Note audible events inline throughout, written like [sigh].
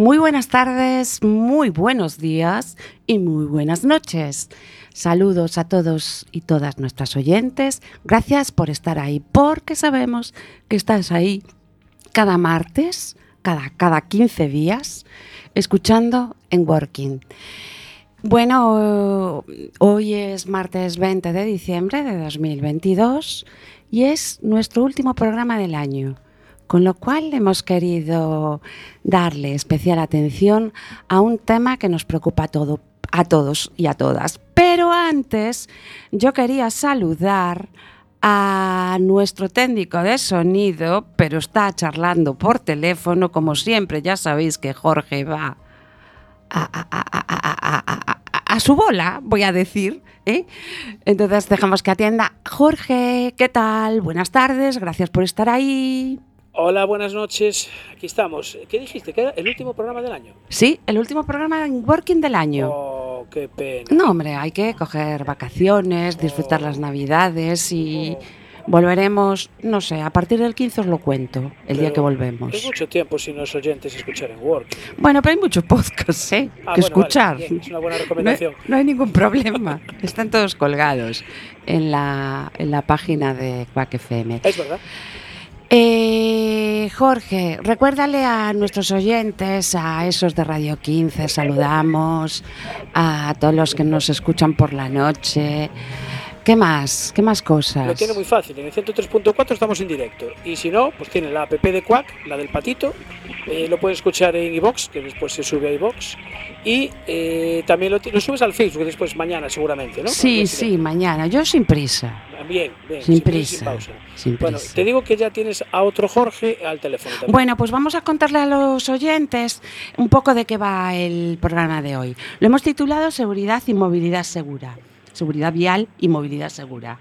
Muy buenas tardes, muy buenos días y muy buenas noches. Saludos a todos y todas nuestras oyentes. Gracias por estar ahí, porque sabemos que estás ahí cada martes, cada, cada 15 días, escuchando en Working. Bueno, hoy es martes 20 de diciembre de 2022 y es nuestro último programa del año con lo cual hemos querido darle especial atención a un tema que nos preocupa a, todo, a todos y a todas. Pero antes yo quería saludar a nuestro técnico de sonido, pero está charlando por teléfono, como siempre, ya sabéis que Jorge va a, su bola, voy a decir. ¿eh? Entonces dejamos que atienda. Jorge, ¿qué tal? Buenas tardes, gracias por estar ahí. Hola, buenas noches. Aquí estamos. ¿Qué dijiste? ¿Que era el último programa del año? Sí, el último programa en Working del año. Oh, qué pena. No, hombre, hay que coger vacaciones, disfrutar las Navidades y volveremos, no sé, a partir del 15 os lo cuento, el día que volvemos. Es mucho tiempo sin los oyentes escuchar en Working. Bueno, pero hay muchos podcasts, ¿eh? Ah, que bueno, escuchar. vale, bien, es una buena No, recomendación. no hay ningún problema. Están todos colgados en la, en la página de Quack FM. Es verdad. Eh, Jorge, recuérdale a nuestros oyentes, a esos de Radio 15, saludamos, a todos los que nos escuchan por la noche. ¿Qué más? ¿Qué más cosas? Lo tiene muy fácil. En el 103.4 estamos en directo. Y si no, pues tiene la app de Quack, la del patito. Eh, lo puedes escuchar en iBox, que después se sube a iBox. Y eh, también lo, lo subes al Facebook después mañana, seguramente, ¿no? Sí, sí, mañana. Yo sin prisa. Bien, bien. Sin prisa prisa, pausa. sin Bueno, prisa. te digo que ya tienes a otro Jorge al teléfono también. Bueno, pues vamos a contarle a los oyentes un poco de qué va el programa de hoy. Lo hemos titulado Seguridad y Movilidad Segura. Seguridad vial y movilidad segura.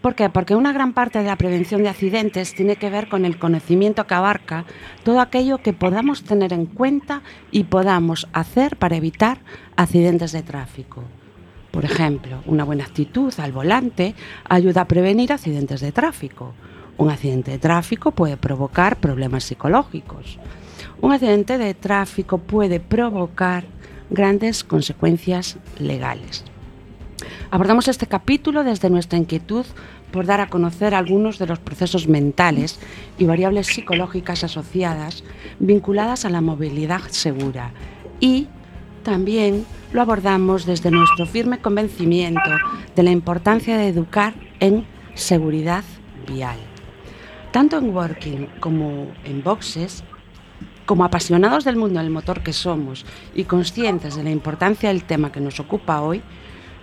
¿Por qué? Porque una gran parte de la prevención de accidentes tiene que ver con el conocimiento que abarca todo aquello que podamos tener en cuenta y podamos hacer para evitar accidentes de tráfico. Por ejemplo, una buena actitud al volante ayuda a prevenir accidentes de tráfico. Un accidente de tráfico puede provocar problemas psicológicos. Un accidente de tráfico puede provocar grandes consecuencias legales. Abordamos este capítulo desde nuestra inquietud por dar a conocer algunos de los procesos mentales y variables psicológicas asociadas vinculadas a la movilidad segura y también lo abordamos desde nuestro firme convencimiento de la importancia de educar en seguridad vial. Tanto en Working como en Boxes, como apasionados del mundo del motor que somos y conscientes de la importancia del tema que nos ocupa hoy,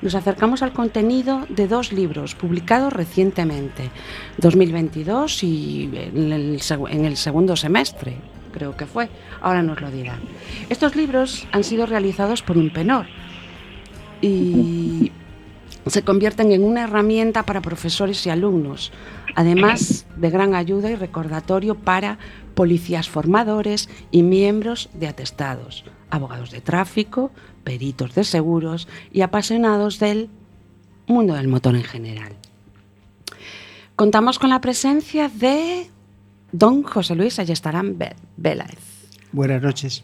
nos acercamos al contenido de dos libros publicados recientemente, 2022 y en el, segundo semestre, creo que fue, ahora nos lo dirán. Estos libros han sido realizados por Impenor y se convierten en una herramienta para profesores y alumnos, además de gran ayuda y recordatorio para policías formadores y miembros de atestados, abogados de tráfico, peritos de seguros y apasionados del mundo del motor en general. Contamos con la presencia de don José Luis Ayestarán Vélez. Buenas noches.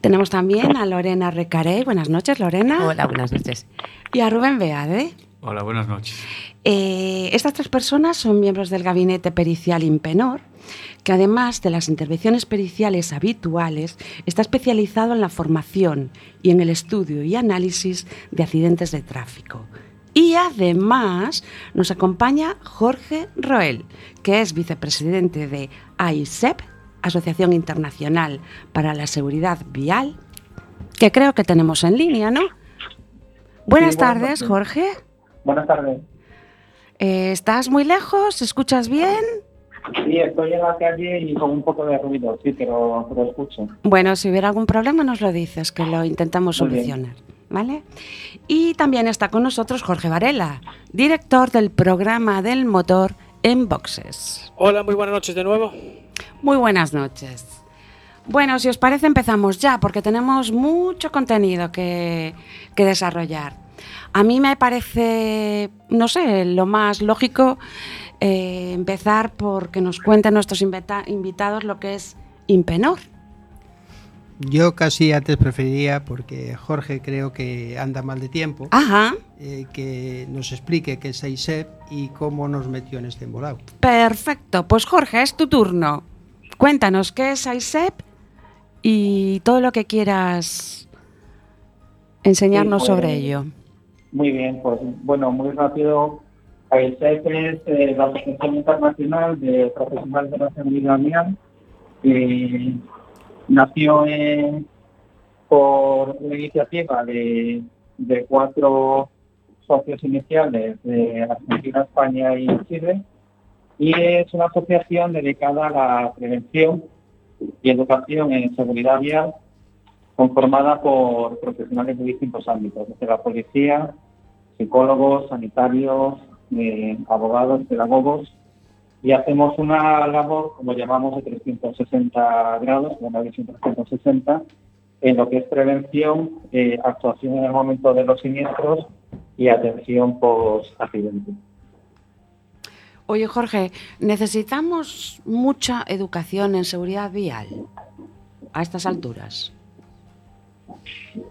Tenemos también a Lorena Recarey. Buenas noches, Lorena. Hola, buenas noches. Y a Rubén Beade. Hola, buenas noches. Eh, estas tres personas son miembros del gabinete pericial Impenor, que además de las intervenciones periciales habituales, está especializado en la formación y en el estudio y análisis de accidentes de tráfico. Y además nos acompaña Jorge Roel, que es vicepresidente de AISEP, Asociación Internacional para la Seguridad Vial, que creo que tenemos en línea, ¿no? Buenas buenas tardes. Jorge. Buenas tardes. Eh, ¿Estás muy lejos? ¿Escuchas bien? Sí, estoy en la calle y con un poco de ruido, sí, pero lo escucho. Bueno, si hubiera algún problema nos lo dices, que lo intentamos Muy bien. solucionar. ¿Vale? Y también está con nosotros Jorge Varela, director del programa del motor en boxes. Hola, muy buenas noches de nuevo. Muy buenas noches. Bueno, si os parece empezamos ya, porque tenemos mucho contenido que, que desarrollar. A mí me parece, no sé, lo más lógico eh, empezar por que nos cuenten nuestros invita- invitados lo que es Impenor. Yo casi antes preferiría, porque Jorge creo que anda mal de tiempo, Ajá, eh, que nos explique qué es AISEP y cómo nos metió en este embolado. perfecto. Pues Jorge, es tu turno. Cuéntanos qué es ISEP y todo lo que quieras enseñarnos Sí, pues, sobre ello. Muy bien, pues bueno, muy rápido. AISEP es eh, la Asociación Internacional de Profesionales de la Seguridad Vial. que nació eh, por una iniciativa de, de cuatro socios iniciales de Argentina, España y Chile. Y es una asociación dedicada a la prevención y educación en seguridad vial conformada por profesionales de distintos ámbitos, desde la policía, psicólogos, sanitarios, eh, abogados, pedagogos, y hacemos una labor, como llamamos, de 360 grados, una visión 360, en lo que es prevención, eh, actuación en el momento de los siniestros y atención post-accidente. Oye, Jorge, necesitamos mucha educación en seguridad vial a estas alturas.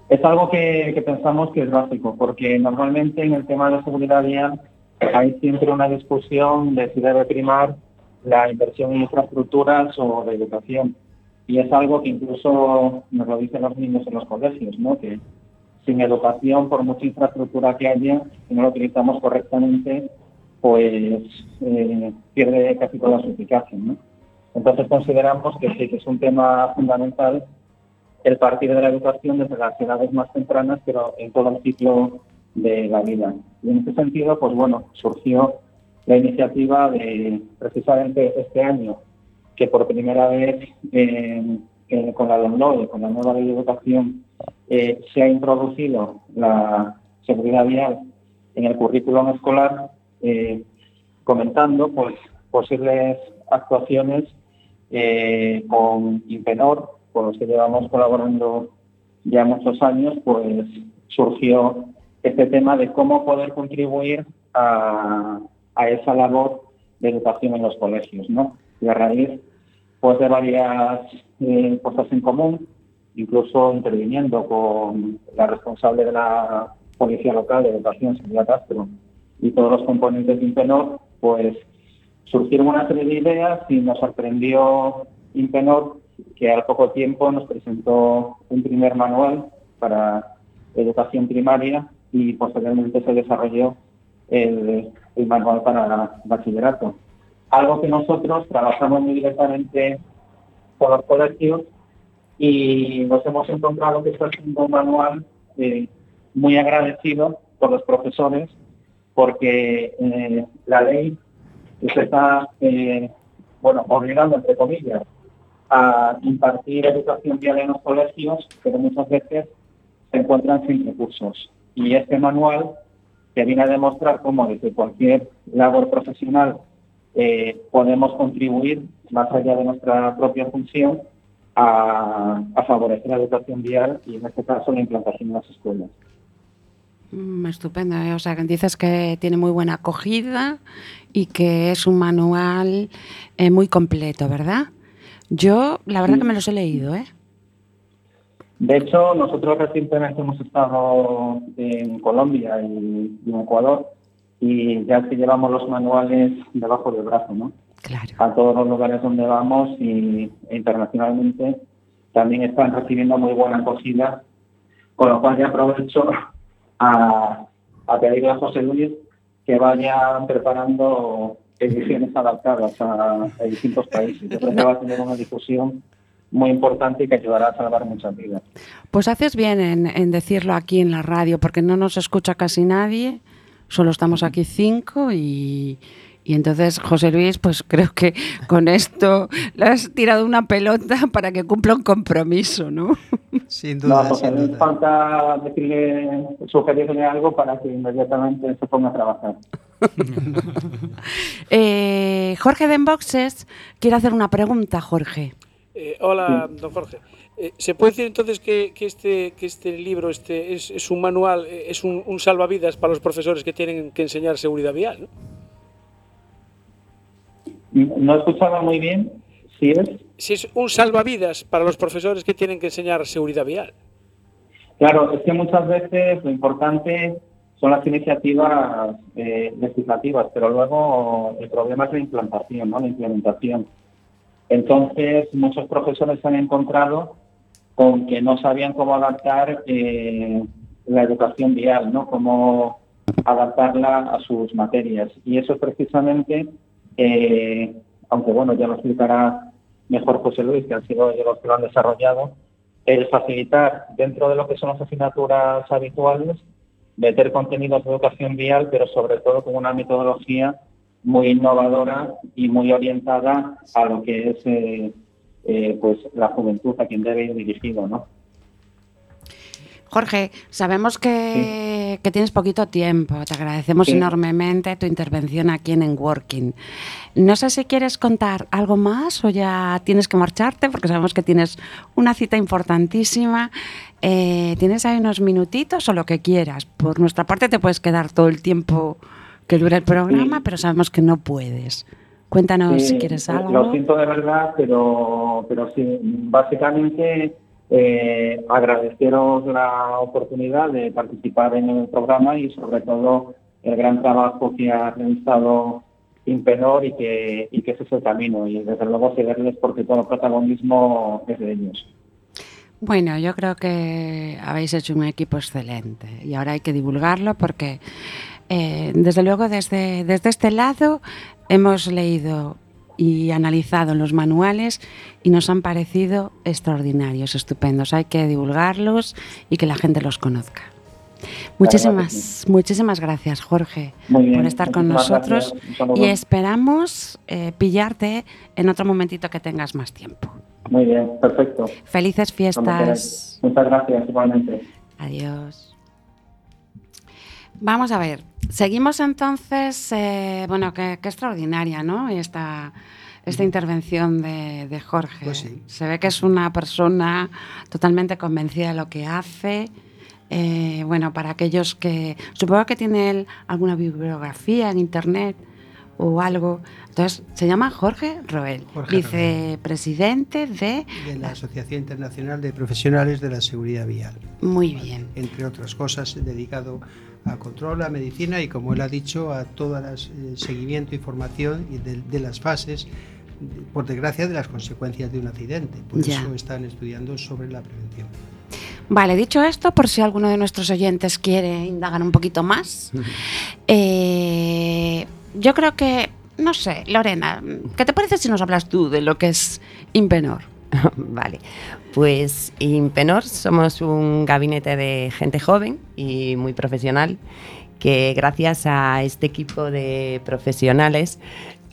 Es algo que, que pensamos que es básico, porque normalmente en el tema de seguridad vial hay siempre una discusión de si debe primar la inversión en infraestructuras o de educación. Y es algo que incluso nos lo dicen los niños en los colegios, ¿no? que sin educación, por mucha infraestructura que haya, si no lo utilizamos correctamente, pues eh, pierde casi toda su eficacia. Entonces consideramos que sí, que es un tema fundamental el partir de la educación desde las edades más tempranas, pero en todo el ciclo de la vida. Y en ese sentido, pues bueno, surgió la iniciativa de precisamente este año, que por primera vez eh, eh, con la LOMLOE, con la nueva ley de educación, eh, se ha introducido la seguridad vial en el currículum escolar, comentando pues posibles actuaciones con Impenor, con los que llevamos colaborando ya muchos años, pues surgió este tema de cómo poder contribuir a, esa labor de educación en los colegios, ¿no? Y a raíz pues de varias eh, cosas en común, incluso interviniendo con la responsable de la Policía Local de Educación, Silvia Castro, y todos los componentes de Impenor, pues surgieron una serie de ideas y nos sorprendió Impenor que al poco tiempo nos presentó un primer manual para educación primaria y posteriormente se desarrolló el, manual para bachillerato. Algo que nosotros trabajamos muy directamente con los colegios y nos hemos encontrado que está siendo un manual eh, muy agradecido por los profesores porque eh, la ley se está eh, bueno obligando entre comillas a impartir educación vial en los colegios, pero muchas veces se encuentran sin recursos. Y este manual que viene a demostrar cómo desde cualquier labor profesional eh, podemos contribuir, más allá de nuestra propia función, a, a favorecer la educación vial y en este caso la implantación en las escuelas. Mm, estupendo, ¿eh? o sea, que dices que tiene muy buena acogida y que es un manual eh, muy completo, ¿verdad? Yo, la verdad Sí. que me los he leído, ¿eh? De hecho, nosotros recientemente hemos estado en Colombia y, en Ecuador y ya que llevamos los manuales debajo del brazo, ¿no? Claro. A todos los lugares donde vamos y e internacionalmente también están recibiendo muy buena acogida, con lo cual ya aprovecho a, a pedirle a José Luis que vaya preparando ediciones adaptadas a, a distintos países. Yo creo que va a tener una difusión muy importante y que ayudará a salvar muchas vidas. Pues haces bien en, en decirlo aquí en la radio, porque no nos escucha casi nadie, solo estamos aquí cinco y, Y entonces, José Luis, pues creo que con esto le has tirado una pelota para que cumpla un compromiso, ¿no? Sin No, duda, porque sin no duda. falta decirle, sugerirle algo para que inmediatamente se ponga a trabajar. [laughs] Eh, Jorge de Enboxes quiere hacer una pregunta, Jorge. Eh, hola, don Jorge. Eh, ¿Se puede decir entonces que, que este, que este libro este es, es un manual, eh, es un, un salvavidas para los profesores que tienen que enseñar seguridad vial? ¿no? No escuchaba muy bien si es. Si es un salvavidas para los profesores que tienen que enseñar seguridad vial. Claro, es que muchas veces lo importante son las iniciativas eh, legislativas, pero luego el problema es la implantación, ¿no? La implementación. Entonces, muchos profesores se han encontrado con que no sabían cómo adaptar eh, la educación vial, ¿no? Cómo adaptarla a sus materias. Y eso es precisamente, eh, aunque bueno, ya lo explicará mejor José Luis, que han sido ellos los que lo han desarrollado, el facilitar dentro de lo que son las asignaturas habituales, meter contenidos de educación vial, pero sobre todo con una metodología muy innovadora y muy orientada a lo que es eh, eh, pues la juventud a quien debe ir dirigido, ¿no? Jorge, sabemos que, que tienes poquito tiempo. Te agradecemos Sí. enormemente tu intervención aquí en Working. No sé si quieres contar algo más o ya tienes que marcharte, porque sabemos que tienes una cita importantísima. Eh, tienes ahí unos minutitos o lo que quieras. Por nuestra parte te puedes quedar todo el tiempo que dure el programa, Sí. pero sabemos que no puedes. Cuéntanos Sí, si quieres algo. Lo siento de verdad, pero, pero sí, básicamente eh, agradeceros la oportunidad de participar en el programa y sobre todo el gran trabajo que ha realizado Impenor y que, y que ese es el camino. Y desde luego cederles porque todo el protagonismo es de ellos. Bueno, yo creo que habéis hecho un equipo excelente y ahora hay que divulgarlo porque, eh, desde luego, desde, desde este lado hemos leído y analizado los manuales y nos han parecido extraordinarios, estupendos. Hay que divulgarlos y que la gente los conozca. Muchísimas, muchísimas gracias, Jorge, bien, por estar con nosotros y esperamos eh, pillarte en otro momentito que tengas más tiempo. Muy bien, perfecto. Felices fiestas. Muchas gracias, igualmente. Adiós. Vamos a ver, seguimos entonces, eh, bueno, qué, extraordinaria, ¿no? Esta, esta intervención de, de Jorge. Pues sí. Se ve que es una persona totalmente convencida de lo que hace. Eh, bueno, para aquellos que, supongo que tiene él alguna bibliografía en internet o algo. Entonces, se llama Jorge Roel, Jorge vicepresidente de... de la Asociación Internacional de Profesionales de la Seguridad Vial. Muy bien. Entre otras cosas, dedicado a control, a medicina y, como él ha dicho, a todo el seguimiento y formación y de, de las fases, por desgracia, de las consecuencias de un accidente. Por Ya. eso están estudiando sobre la prevención. Vale, dicho esto, por si alguno de nuestros oyentes quiere indagar un poquito más, [laughs] eh, yo creo que, no sé, Lorena, ¿qué te parece si nos hablas tú de lo que es Impenor? [laughs] Vale, pues Impenor somos un gabinete de gente joven y muy profesional que gracias a este equipo de profesionales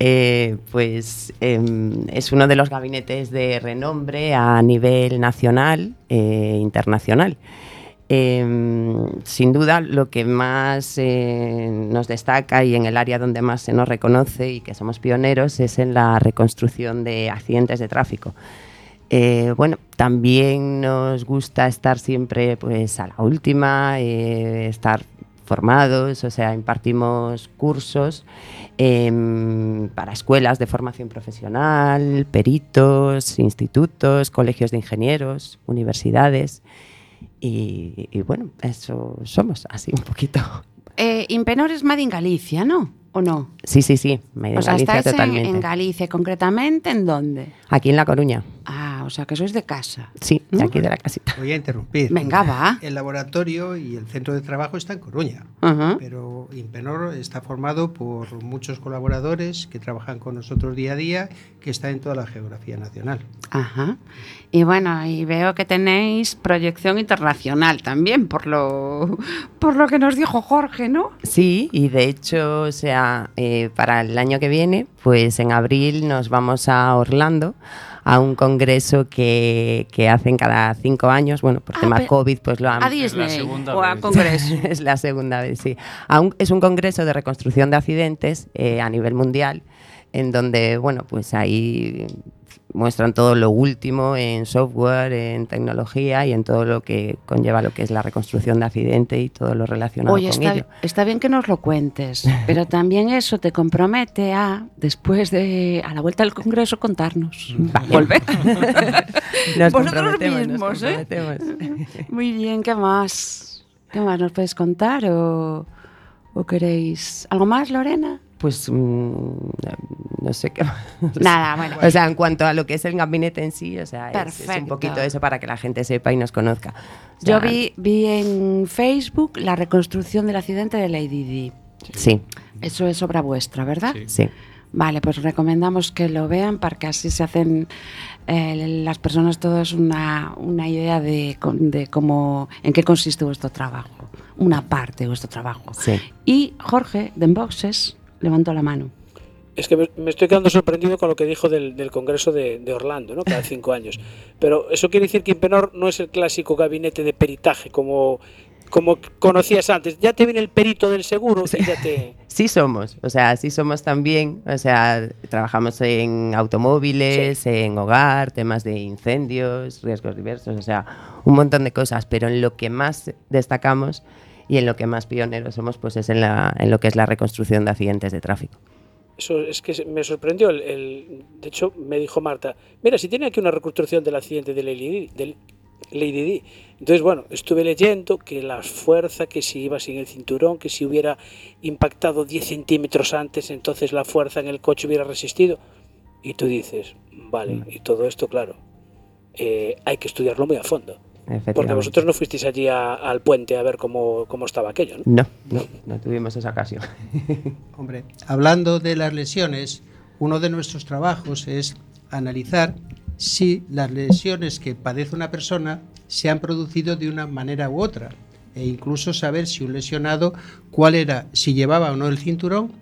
eh, pues em, es uno de los gabinetes de renombre a nivel nacional e internacional. Em, sin duda, lo que más eh, nos destaca y en el área donde más se nos reconoce y que somos pioneros es en la reconstrucción de accidentes de tráfico. Eh, bueno, también nos gusta estar siempre pues, a la última, eh, estar formados, o sea, impartimos cursos em, para escuelas de formación profesional, peritos, institutos, colegios de ingenieros, universidades. Y, y bueno, eso somos, así un poquito. [laughs] Eh, Impenor es Made in Galicia, ¿no? ¿O no? Sí, sí, sí, o sea, Galicia estáis en, totalmente. en Galicia, concretamente, ¿en dónde? Aquí en La Coruña. Ah, o sea que sois de casa. Sí, de ¿No? aquí de la casita. Voy a interrumpir. Venga, va. El laboratorio y el centro de trabajo está en Coruña, Ajá. pero Impenor está formado por muchos colaboradores que trabajan con nosotros día a día, que está en toda la geografía nacional. Ajá. Y bueno, y veo que tenéis proyección internacional también, por lo, por lo que nos dijo Jorge, ¿no? Sí, y de hecho, o sea, eh, para el año que viene, pues en abril nos vamos a Orlando a un congreso que, que hacen cada cinco años, bueno, por Ah, tema COVID, pues lo han... A Disney segunda o a vez. Congreso. [laughs] es la segunda vez, sí. A un- es un congreso de reconstrucción de accidentes eh, a nivel mundial, en donde, bueno, pues ahí muestran todo lo último en software, en tecnología y en todo lo que conlleva lo que es la reconstrucción de accidente y todo lo relacionado Oye, con está, ello. está bien que nos lo cuentes, pero [laughs] también eso te compromete a, después de, a la vuelta del Congreso, contarnos. Volver. [laughs] Nos Vosotros comprometemos, nos mismos, ¿eh? Muy bien, ¿qué más? ¿Qué más nos puedes contar o, o queréis algo más, Lorena? Pues mm, no sé qué. [laughs] Nada, bueno. O sea, en cuanto a lo que es el gabinete en sí, o sea, es- un poquito eso para que la gente sepa y nos conozca. O Yo vi, vi en Facebook la reconstrucción del accidente de Lady Di. Sí, Eso es obra vuestra, ¿verdad? Sí. sí. Vale, pues recomendamos que lo vean para que así se hacen eh, las personas todas una, una idea de, de cómo, en qué consiste vuestro trabajo, una parte de vuestro trabajo. Sí. Y Jorge, de Enboxes, levantó la mano. Es que me, estoy quedando sorprendido con lo que dijo del, del Congreso de, de Orlando, ¿no? Cada cinco años. Pero eso quiere decir que Impenor no es el clásico gabinete de peritaje como, como conocías antes. Ya te viene el perito del seguro y ya te... [laughs] Sí somos, o sea, sí somos también, o sea, trabajamos en automóviles, en hogar, temas de incendios, riesgos diversos, o sea, un montón de cosas, pero en lo que más destacamos y en lo que más pioneros somos, pues es en, la, en lo que es la reconstrucción de accidentes de tráfico. Eso es que me sorprendió. El, el- de hecho, me dijo Marta, mira, si tiene aquí una reconstrucción del accidente de Lady del Lady Di". Entonces, bueno, estuve leyendo que la fuerza, que si iba sin el cinturón, que si hubiera impactado 10 centímetros antes, entonces la fuerza en el coche hubiera resistido. Y tú dices, vale, y todo esto, claro, eh, hay que estudiarlo muy a fondo. Porque vosotros no fuisteis allí a- al puente a ver cómo, cómo estaba aquello, ¿no? No, no, no tuvimos esa ocasión. [laughs] Hombre, hablando de las lesiones, uno de nuestros trabajos es analizar si las lesiones que padece una persona se han producido de una manera u otra e incluso saber si un lesionado cuál era, si llevaba o no el cinturón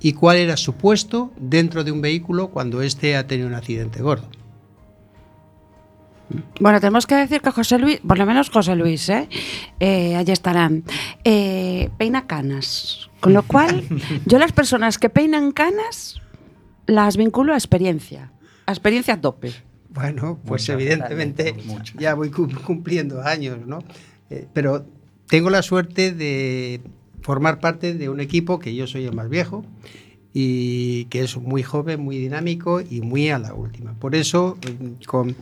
y cuál era su puesto dentro de un vehículo cuando éste ha tenido un accidente gordo. Bueno, tenemos que decir que José Luis, por lo menos José Luis, ¿eh? Eh, allí estarán, eh, peina canas. Con lo cual, [laughs] yo las personas que peinan canas las vinculo a experiencia, a experiencia a tope. Bueno, pues Mucho, evidentemente mucho. ya voy cum- cumpliendo años, ¿no? Eh, pero tengo la suerte de formar parte de un equipo que yo soy el más viejo y que es muy joven, muy dinámico y muy a la última. Por eso, eh, con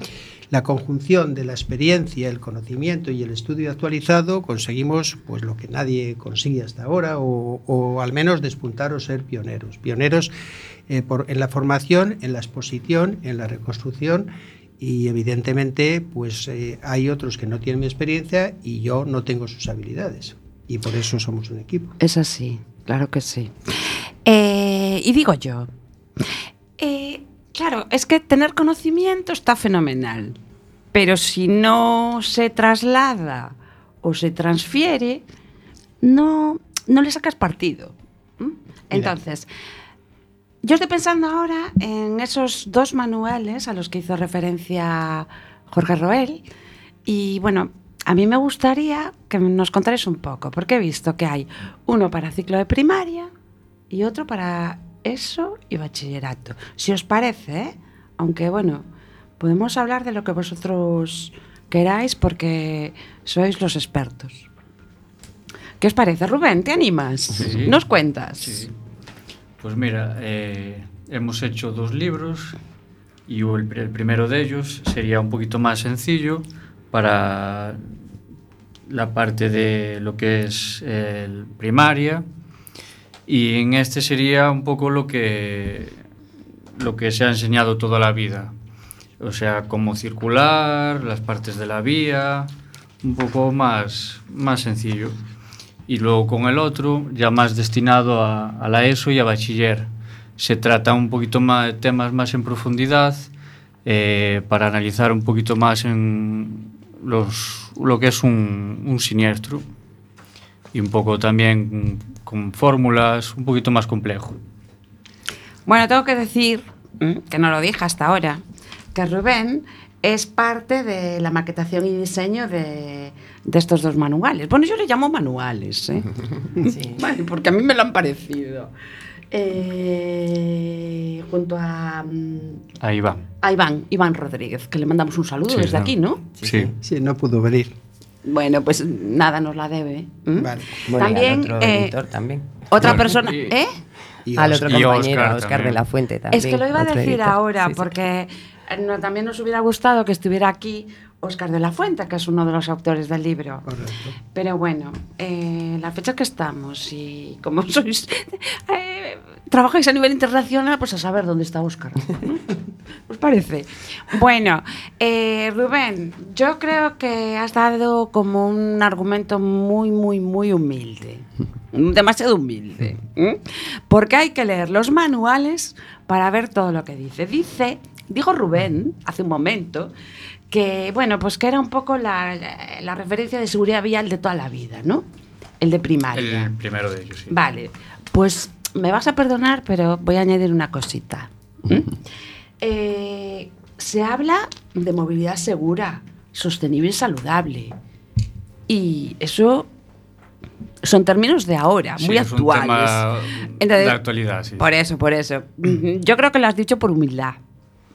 la conjunción de la experiencia, el conocimiento y el estudio actualizado, conseguimos pues lo que nadie consigue hasta ahora, o, al menos despuntar o ser pioneros. Pioneros eh, en la formación, en la exposición, en la reconstrucción y evidentemente pues eh, hay otros que no tienen mi experiencia y yo no tengo sus habilidades y por eso somos un equipo. Es así, claro que sí. Eh, y digo yo, claro, es que tener conocimiento está fenomenal, pero si no se traslada o se transfiere, no, no le sacas partido. Entonces, yo estoy pensando ahora en esos dos manuales a los que hizo referencia Jorge Roel. Y bueno, a mí me gustaría que nos contarais un poco, porque he visto que hay uno para ciclo de primaria y otro para eso y bachillerato. Si os parece, ¿eh? aunque bueno, podemos hablar de lo que vosotros queráis porque sois los expertos. ¿Qué os parece, Rubén? ¿Te animas? Sí. ¿Nos cuentas? Sí. Pues mira, eh, hemos hecho dos libros y el, pr- el primero de ellos sería un poquito más sencillo para la parte de lo que es el primaria y en este sería un poco lo que lo que se ha enseñado toda la vida. o sea, cómo circular, las partes de la vía, un poco más, más sencillo. Y luego con el otro, ya más destinado a, a la ESO y a bachiller. Se trata un poquito más de temas más en profundidad, eh, para analizar un poquito más en los, lo que es un, un siniestro y un poco también con fórmulas, un poquito más complejo. Bueno, tengo que decir, mm, que no lo dije hasta ahora, que Rubén es parte de la maquetación y diseño de, de estos dos manuales. Bueno, yo le llamo manuales, ¿eh? [laughs] Sí. Vale, porque a mí me lo han parecido. Eh, junto a, mm, Ahí va. a Iván, Iván Rodríguez, que le mandamos un saludo Sí, desde no. aquí, ¿no? Sí. Sí, no pudo venir. Bueno, pues nada nos la debe. ¿m? Vale. Bueno, También, otro eh, editor también. Otra Bueno, persona, y- ¿eh? Y Al Oscar. otro Y compañero, Óscar Oscar, de la Fuente también. Es que lo iba a decir editor. ahora, Sí, porque eh, no, también nos hubiera gustado que estuviera aquí Óscar de la Fuente, que es uno de los autores del libro. Correcto. Pero bueno, eh, la fecha que estamos y como [laughs] sois, eh, trabajáis a nivel internacional, pues a saber dónde está Óscar. ¿no? [laughs] ¿Os parece? Bueno, eh, Rubén, yo creo que has dado como un argumento muy, muy, muy humilde. [laughs] Demasiado humilde. Porque hay que leer los manuales para ver todo lo que dice. Dice, dijo Rubén hace un momento, que bueno, pues que era un poco la, la- la referencia de seguridad vial de toda la vida, ¿no? El de primaria. El primero de ellos, sí. Vale, pues me vas a perdonar, pero voy a añadir una cosita. Eh, se habla de movilidad segura, sostenible y saludable. Y eso son términos de ahora, Sí, muy es un actuales. tema Entonces, de actualidad, sí. Por eso, por eso. Yo creo que lo has dicho por humildad.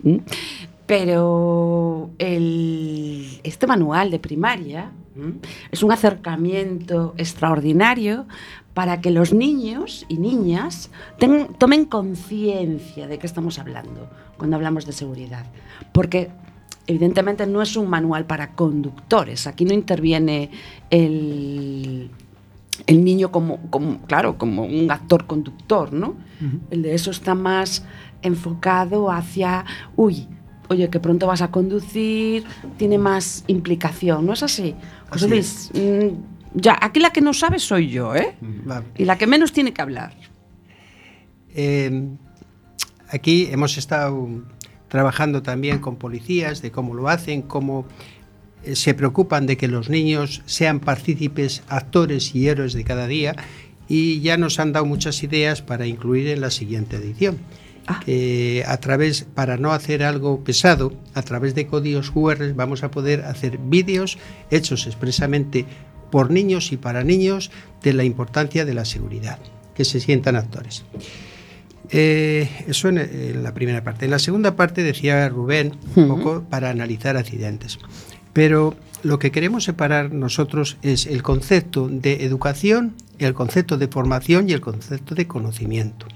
¿M? Pero el- este manual de primaria ¿m? es un acercamiento extraordinario para que los niños y niñas ten- tomen conciencia de qué estamos hablando cuando hablamos de seguridad. Porque evidentemente no es un manual para conductores. Aquí no interviene el, el niño como, como, claro, como un actor conductor, ¿no? El de eso está más enfocado hacia, uy, oye, que pronto vas a conducir, tiene más implicación, ¿no es así? Luis, mm, ya, aquí la que no sabe soy yo, ¿eh? Vale. Y la que menos tiene que hablar. Eh, aquí hemos estado trabajando también con policías de cómo lo hacen, cómo eh, se preocupan de que los niños sean partícipes, actores y héroes de cada día y ya nos han dado muchas ideas para incluir en la siguiente edición. Ah. Que a través, para no hacer algo pesado, a través de códigos QR vamos a poder hacer vídeos hechos expresamente por niños y para niños de la importancia de la seguridad, que se sientan actores. Eh, eso en, en la primera parte. En la segunda parte decía Rubén un poco para analizar accidentes. Pero lo que queremos separar nosotros es el concepto de educación, el concepto de formación y el concepto de conocimiento.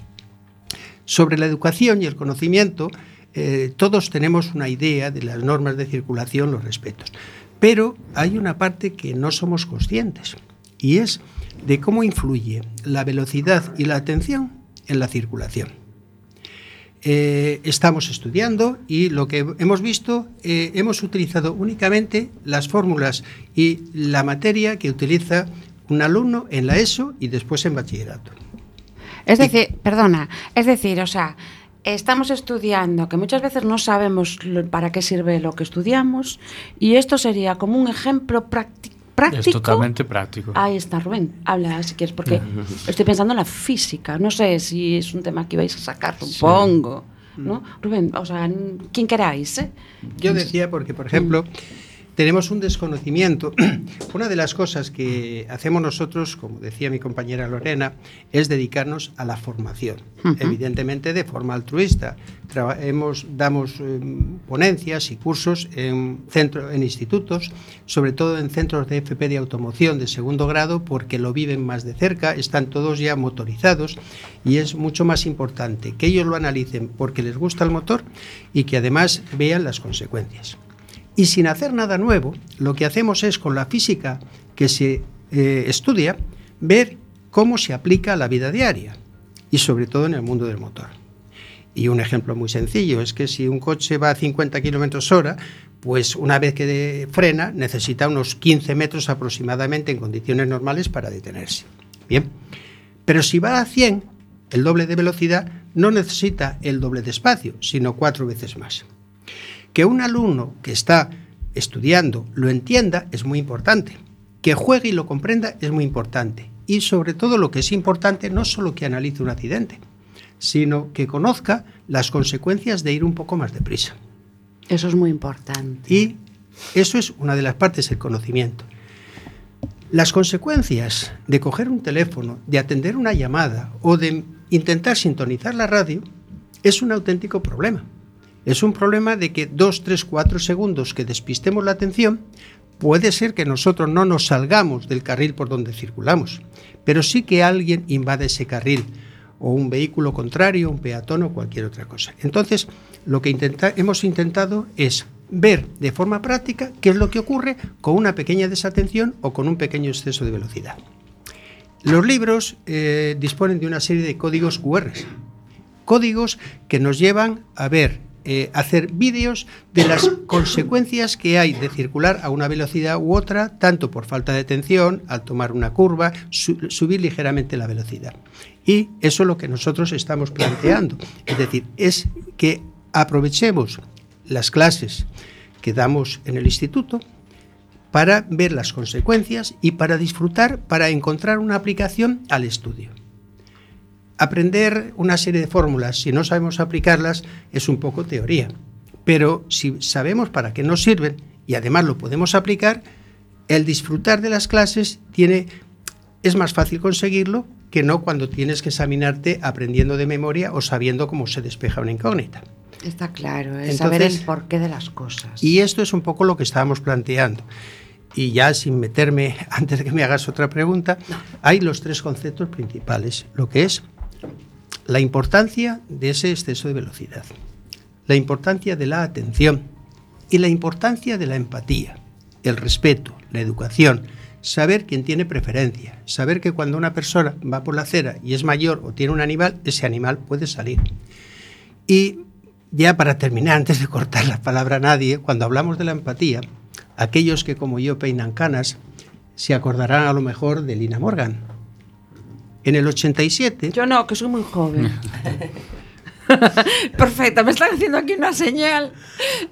Sobre la educación y el conocimiento, eh, todos tenemos una idea de las normas de circulación, los respetos. Pero hay una parte que no somos conscientes y es de cómo influye la velocidad y la atención en la circulación. Eh, estamos estudiando y lo que hemos visto, eh, hemos utilizado únicamente las fórmulas y la materia que utiliza un alumno en la ESO y después en bachillerato. Es decir, perdona, es decir, o sea, estamos estudiando que muchas veces no sabemos lo- para qué sirve lo que estudiamos y esto sería como un ejemplo prácti- práctico. Es totalmente práctico. Ahí está, Rubén, habla si quieres, porque [laughs] estoy pensando en la física, no sé si es un tema que vais a sacar, supongo. ¿no? Rubén, o sea, quien queráis, ¿eh? Yo decía porque, por ejemplo, tenemos un desconocimiento. [clears throat] Una de las cosas que hacemos nosotros, como decía mi compañera Lorena, es dedicarnos a la formación, evidentemente de forma altruista. Traba- hemos, damos eh, ponencias y cursos en, centro, en institutos, sobre todo en centros de FP de automoción de segundo grado, porque lo viven más de cerca, están todos ya motorizados y es mucho más importante que ellos lo analicen porque les gusta el motor y que además vean las consecuencias. Y sin hacer nada nuevo, lo que hacemos es con la física que se eh, estudia, ver cómo se aplica a la vida diaria y sobre todo en el mundo del motor. Y un ejemplo muy sencillo es que si un coche va a 50 kilómetros hora, pues una vez que frena necesita unos 15 metros aproximadamente en condiciones normales para detenerse. Bien, pero si va a 100, el doble de velocidad no necesita el doble de espacio, sino cuatro veces más. Que un alumno que está estudiando lo entienda es muy importante. Que juegue y lo comprenda es muy importante. Y sobre todo lo que es importante, no solo que analice un accidente, sino que conozca las consecuencias de ir un poco más deprisa. Eso es muy importante. Y eso es una de las partes del conocimiento. Las consecuencias de coger un teléfono, de atender una llamada o de intentar sintonizar la radio es un auténtico problema. Es un problema de que dos, tres, cuatro segundos que despistemos la atención, puede ser que nosotros no nos salgamos del carril por donde circulamos, pero sí que alguien invade ese carril, o un vehículo contrario, un peatón o cualquier otra cosa. Entonces, lo que hemos intentado es ver de forma práctica qué es lo que ocurre con una pequeña desatención o con un pequeño exceso de velocidad. Los libros eh, disponen de una serie de códigos QR, códigos que nos llevan a ver, eh, hacer vídeos de las consecuencias que hay de circular a una velocidad u otra, tanto por falta de atención, al tomar una curva, su- subir ligeramente la velocidad. Y eso es lo que nosotros estamos planteando. Es decir, es que aprovechemos las clases que damos en el instituto para ver las consecuencias y para disfrutar, para encontrar una aplicación al estudio. Aprender una serie de fórmulas, si no sabemos aplicarlas, es un poco teoría. Pero si sabemos para qué nos sirven y además lo podemos aplicar, el disfrutar de las clases tiene, es más fácil conseguirlo que no cuando tienes que examinarte aprendiendo de memoria o sabiendo cómo se despeja una incógnita. Está claro, es saber Entonces- el porqué de las cosas. Y esto es un poco lo que estábamos planteando. Y ya sin meterme, [laughs] antes de que me hagas otra pregunta, hay los tres conceptos principales. Lo que es la importancia de ese exceso de velocidad, la importancia de la atención y la importancia de la empatía, el respeto, la educación, saber quién tiene preferencia, saber que cuando una persona va por la acera y es mayor o tiene un animal, ese animal puede salir. Y ya para terminar, antes de cortar la palabra a nadie, cuando hablamos de la empatía, aquellos que como yo peinan canas se acordarán a lo mejor de Lina Morgan. En el 87, Yo no, que soy muy joven. [laughs] Perfecto, me están haciendo aquí una señal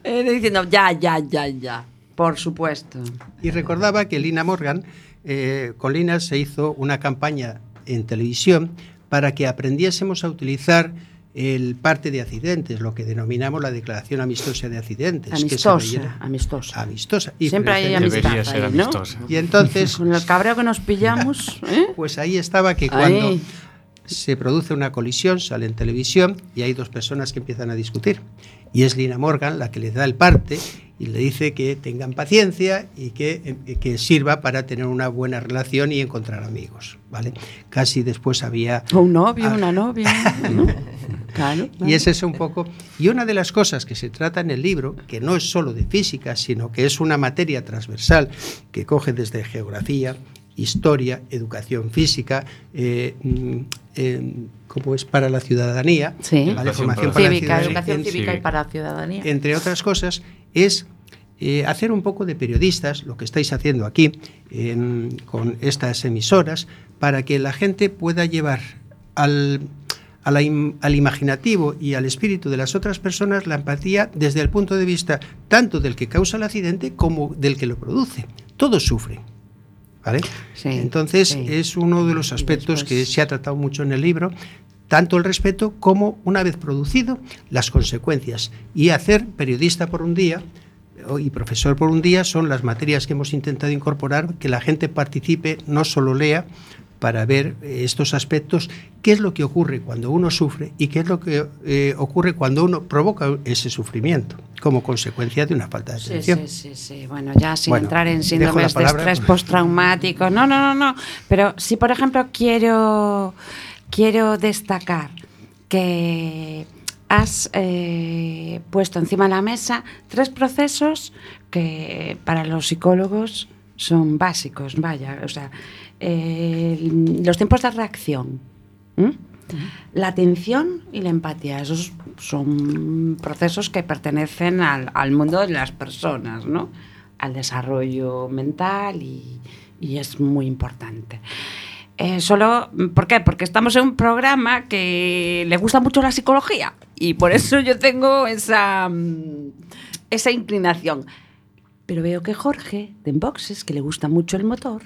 eh, diciendo ya, ya, ya, ya. Por supuesto. y recordaba que Lina Morgan, eh, con Lina se hizo una campaña en televisión para que aprendiésemos a utilizar el parte de accidentes, lo que denominamos la declaración amistosa de accidentes. que se Amistosa, rellena- amistosa. amistosa. Y Siempre hay amistad Debería ser ahí, ¿no? amistosa. Y entonces, [laughs] Con el cabreo que nos pillamos, [laughs] ¿eh? pues ahí estaba que cuando Ahí. se produce una colisión, sale en televisión y hay dos personas que empiezan a discutir. Y es Lina Morgan la que les da el parte y le dice que tengan paciencia y que, eh, que sirva para tener una buena relación y encontrar amigos. ¿vale? Casi después había... O un novio, Ah. una novia. [laughs] ¿no? Claro. Y es eso un poco. Y una de las cosas que se trata en el libro, que no es solo de física, sino que es una materia transversal que coge desde geografía, historia, educación física, eh, mm, eh, como es para la ciudadanía, Sí. formación para la Cívica, ciudadanía, educación cívica y para la ciudadanía. entre otras cosas, es eh, hacer un poco de periodistas, lo que estáis haciendo aquí en- con estas emisoras, para que la gente pueda llevar al, al imaginativo y al espíritu de las otras personas la empatía desde el punto de vista tanto del que causa el accidente como del que lo produce. Todos sufren. ¿Vale? Sí, Entonces sí. es uno de los aspectos que se ha tratado mucho en el libro, tanto el respeto como, una vez producido, las consecuencias. Y hacer periodista por un día y profesor por un día son las materias que hemos intentado incorporar, que la gente participe, no solo lea, para ver eh, estos aspectos, qué es lo que ocurre cuando uno sufre y qué es lo que eh, ocurre cuando uno provoca ese sufrimiento como consecuencia de una falta de Sí, atención. sí, sí, sí. Bueno, ya sin Bueno, entrar en síndromes de estrés postraumático. No, no, no, no. Pero si, por ejemplo, quiero, quiero destacar que has eh, puesto encima de la mesa tres procesos que para los psicólogos son básicos, vaya, o sea, eh, los tiempos de reacción. La atención y la empatía, esos son procesos que pertenecen al, al mundo de las personas, ¿no? Al desarrollo mental y, y es muy importante. Eh, solo, ¿por qué? Porque estamos en un programa que le gusta mucho la psicología y por eso yo tengo esa, mm, esa inclinación. Pero veo que Jorge, de Enboxes, que le gusta mucho el motor.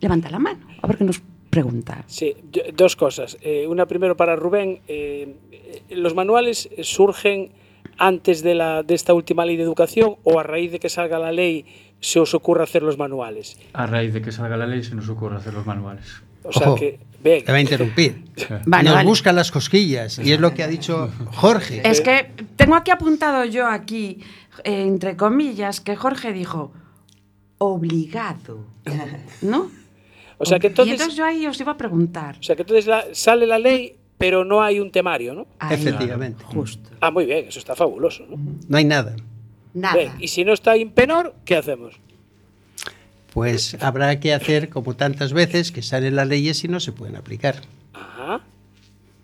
Levanta la mano. A ver qué nos pregunta. Sí, dos cosas. Eh, una primero para Rubén. eh, eh, ¿Los manuales surgen antes de, la, de esta última ley de educación o a raíz de que salga la ley se os ocurre hacer los manuales? A raíz de que salga la ley se nos ocurre hacer los manuales. O sea Ojo, que, ven, Te va a interrumpir. Vale, Nos vale. buscan las cosquillas y es lo que ha dicho Jorge. Es que tengo aquí apuntado yo aquí, entre comillas, que Jorge dijo obligado, ¿no? O sea que y entonces, entonces yo ahí os iba a preguntar. o sea que entonces la- sale la ley, pero no hay un temario, ¿no? Ahí, Efectivamente. Justo. Ah, muy bien, eso está fabuloso, ¿no? No hay nada. Nada. Y si no está Impenor, ¿qué hacemos? Pues habrá que hacer como tantas veces que salen las leyes y no se pueden aplicar. Ajá.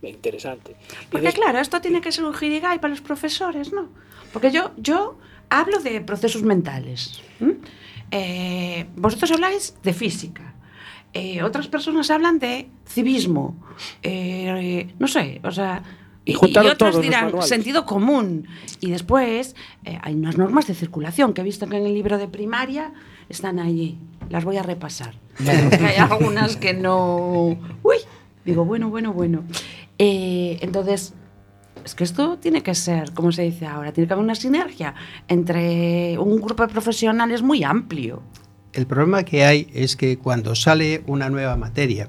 Interesante. Porque claro, esto tiene que ser un jirigay para los profesores, ¿no? Porque yo, yo hablo de procesos mentales. Eh, vosotros habláis de física. Eh, otras personas hablan de civismo. Eh, no sé, o sea... Y juntaron otros dirán sentido común. Y después eh, hay unas normas de circulación que he visto que en el libro de primaria están allí. Las voy a repasar. [laughs] Porque hay algunas que no... Uy, digo, bueno, bueno, bueno. Eh, entonces, es que esto tiene que ser, como se dice ahora, tiene que haber una sinergia entre un grupo de profesionales muy amplio. El problema que hay es que cuando sale una nueva materia,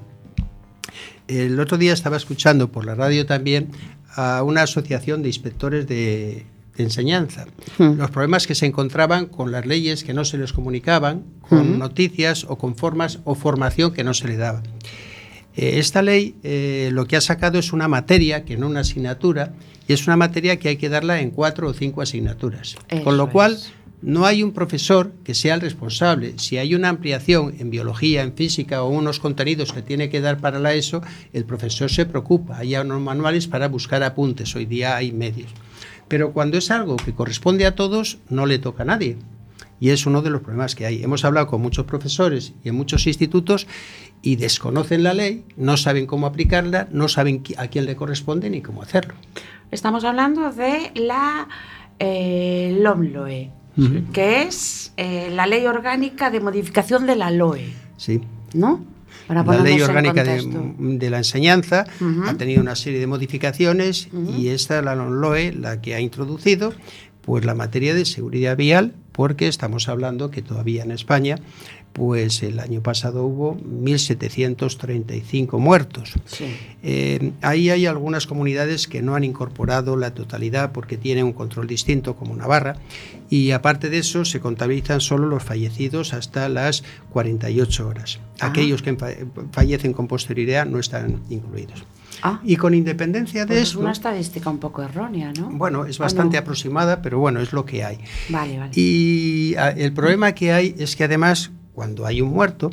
el otro día estaba escuchando por la radio también a una asociación de inspectores de, de enseñanza. Los problemas que se encontraban con las leyes que no se les comunicaban, con noticias o con formas o formación que no se le daba. Eh, Esta ley eh, lo que ha sacado es una materia, que no una asignatura, y es una materia que hay que darla en cuatro o cinco asignaturas. Eso Con lo cual, es. No hay un profesor que sea el responsable. Si hay una ampliación en biología, en física o unos contenidos que tiene que dar para la ESO, el profesor se preocupa. Hay unos manuales para buscar apuntes. Hoy día hay medios. Pero cuando es algo que corresponde a todos, no le toca a nadie. Y es uno de los problemas que hay. Hemos hablado con muchos profesores y en muchos institutos y desconocen la ley, no saben cómo aplicarla, no saben a quién le corresponde ni cómo hacerlo. Estamos hablando de la eh, LOMLOE, que es eh, la ley orgánica de modificación de la LOE, Sí. ¿no? Para la ley orgánica de, la enseñanza ha tenido una serie de modificaciones y esta la LOE la que ha introducido pues la materia de seguridad vial porque estamos hablando que todavía en España pues el año pasado hubo 1.735 muertos. Sí. Eh, ahí hay algunas comunidades que no han incorporado la totalidad porque tienen un control distinto, como Navarra, y aparte de eso se contabilizan solo los fallecidos hasta las 48 horas. Ah. Aquellos que fa- fallecen con posterioridad no están incluidos. Ah, Y con independencia de pues es esto, una estadística un poco errónea, ¿no? bueno, es ¿O bastante no? aproximada, pero bueno, es lo que hay. Vale, vale. Y ah, el problema que hay es que además, cuando hay un muerto,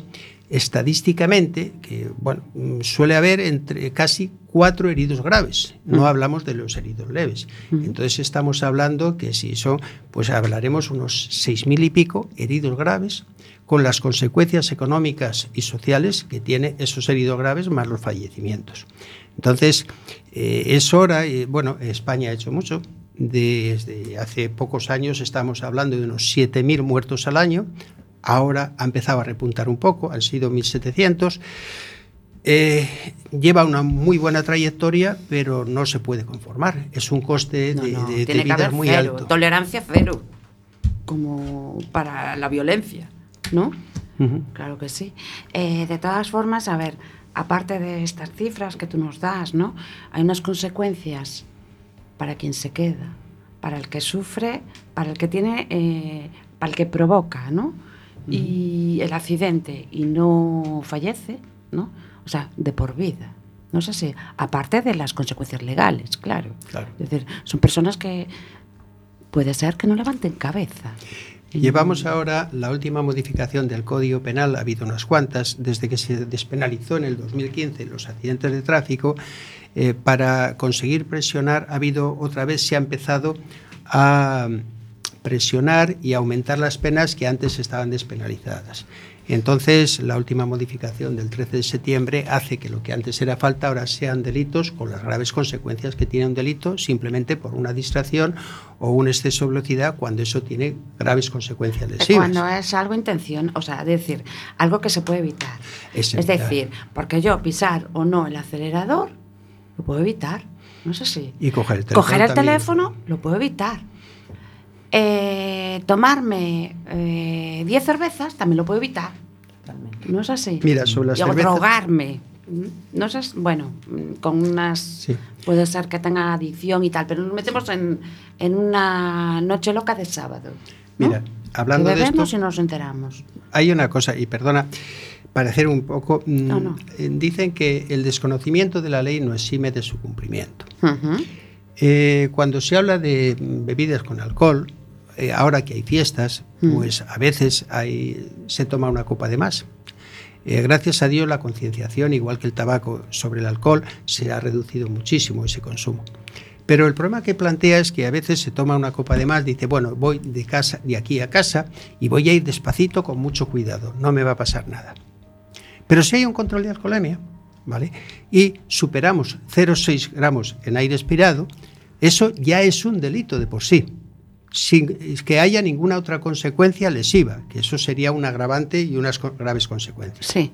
estadísticamente, que bueno, mm, suele haber entre casi cuatro heridos graves. No hablamos de los heridos leves. Entonces estamos hablando que si son, pues hablaremos unos seis mil y pico heridos graves, con las consecuencias económicas y sociales que tiene esos heridos graves más los fallecimientos. Entonces, eh, es hora, y bueno, España ha hecho mucho, desde hace pocos años estamos hablando de unos 7.000 muertos al año, ahora ha empezado a repuntar un poco, han sido 1.700. Eh, lleva una muy buena trayectoria, pero no se puede conformar. Es un coste No, de, no, de- de tiene que vida haber muy cero, alto. tolerancia cero, como para la violencia, ¿no? Claro que sí. Eh, de todas formas, a ver, aparte de estas cifras que tú nos das, ¿no? Hay unas consecuencias para quien se queda, para el que sufre, para el que tiene, eh, para el que provoca, ¿no? Y el accidente y no fallece, ¿no? O sea, de por vida. No sé si, aparte de las consecuencias legales, claro. Claro. Es decir, son personas que puede ser que no levanten cabeza. Llevamos ahora la última modificación del Código Penal, ha habido unas cuantas, desde que se despenalizó en el 2015 los accidentes de tráfico, eh, para conseguir presionar, ha habido otra vez, se ha empezado a presionar y aumentar las penas que antes estaban despenalizadas. Entonces, la última modificación del 13 de septiembre hace que lo que antes era falta ahora sean delitos con las graves consecuencias que tiene un delito simplemente por una distracción o un exceso de velocidad cuando eso tiene graves consecuencias lesivas. Cuando es algo intención, o sea, decir, algo que se puede evitar. Es Es, evitar. decir, porque yo pisar o no el acelerador, lo puedo evitar. No es así. Y coger el teléfono. Coger el también. teléfono, lo puedo evitar. Eh, tomarme eh, 10 cervezas, también lo puedo evitar. No es así. Mira, sobre las Y cervezas- drogarme. No es, bueno, con unas. Sí. Puede ser que tenga adicción y tal, pero nos metemos en, en una noche loca de sábado. ¿no? Mira, hablando que de esto, y nos enteramos. hay una cosa, y perdona, para hacer un poco, mm, No, no. eh, dicen que el desconocimiento de la ley no exime de su cumplimiento. Eh, cuando se habla de mm, bebidas con alcohol, eh, ahora que hay fiestas, Mm. pues a veces hay, se toma una copa de más. Eh, gracias a Dios la concienciación, igual que el tabaco sobre el alcohol, se ha reducido muchísimo ese consumo. Pero el problema que plantea es que a veces se toma una copa de más, dice, bueno, voy de casa, de aquí a casa y voy a ir despacito con mucho cuidado, no me va a pasar nada. Pero si hay un control de alcoholemia, ¿vale? Y superamos 0,6 gramos en aire expirado, eso ya es un delito de por sí, sin que haya ninguna otra consecuencia lesiva, que eso sería un agravante y unas graves consecuencias. Sí.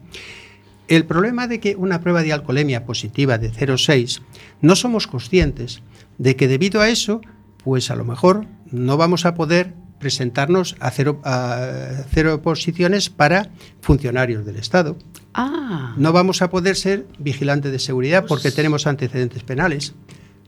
El problema de que una prueba de alcoholemia positiva de 0,6 no somos conscientes de que debido a eso, pues a lo mejor no vamos a poder presentarnos a cero, a cero posiciones para funcionarios del Estado. Ah. No vamos a poder ser vigilantes de seguridad porque tenemos antecedentes penales.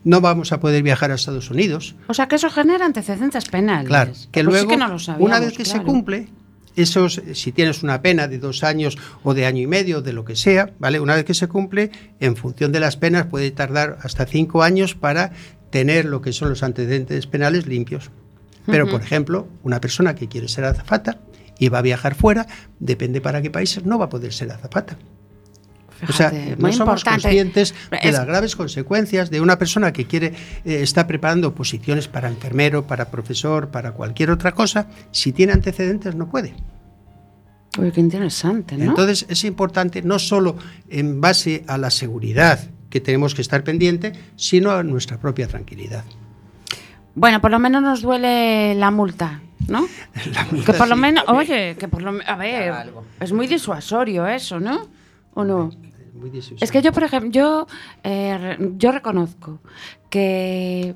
No vamos a poder viajar a Estados Unidos. O sea que eso genera antecedentes penales. Claro, que Pues luego, sí que no lo sabíamos, una vez que se cumple, esos, si tienes una pena de dos años o de año y medio, de lo que sea, ¿vale? Una vez que se cumple, en función de las penas, puede tardar hasta cinco años para tener lo que son los antecedentes penales limpios. Pero, por ejemplo, una persona que quiere ser azafata y va a viajar fuera, depende para qué países, no va a poder ser azafata. O sea, no muy somos importante. conscientes de las graves consecuencias de una persona que quiere eh, está preparando posiciones para enfermero, para profesor, para cualquier otra cosa. Si tiene antecedentes, no puede. Uy, qué interesante, ¿no? Entonces, es importante no solo en base a la seguridad que tenemos que estar pendiente, sino a nuestra propia tranquilidad. Bueno, por lo menos nos duele la multa, ¿no? [laughs] La Que multa por lo menos, oye, que por lo menos, a ver, es muy disuasorio eso, ¿no? ¿O no? Muy disuasorio. Es que yo, por ejemplo, yo, eh, yo reconozco que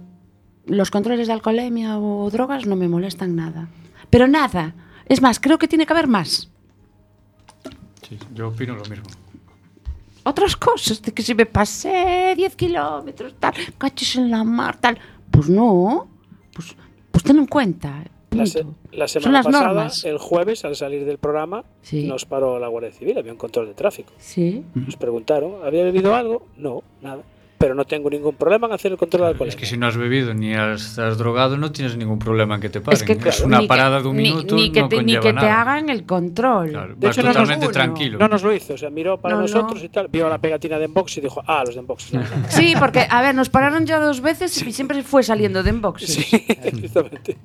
los controles de alcoholemia o drogas no me molestan nada. Pero nada. Es más, creo que tiene que haber más. Sí, yo opino lo mismo. Otras cosas, de que si me pasé 10 kilómetros, tal, cachis en la mar, tal. Pues no. Pues, pues ten en cuenta. La, se- punto. la Son semana las pasada, normas. el jueves, al salir del programa, Sí. nos paró la Guardia Civil, había un control de tráfico. Sí. Nos preguntaron, ¿había bebido algo? No, nada. Pero no tengo ningún problema en hacer el control de alcohol. Es que si no has bebido ni has, has drogado, no tienes ningún problema en que te paren. Es que es una ni que- parada de un ni- minuto, ni, que no te, ni que te nada. hagan el control. Claro, De vas hecho, no nos- totalmente tranquilo. No nos lo hizo, o sea, miró para No, nosotros no. y tal, vio la pegatina de Enbox y dijo, ah, los de Enbox. No, no, no. Sí, porque, a ver, nos pararon ya dos veces y siempre fue saliendo de inbox. Sí, justamente.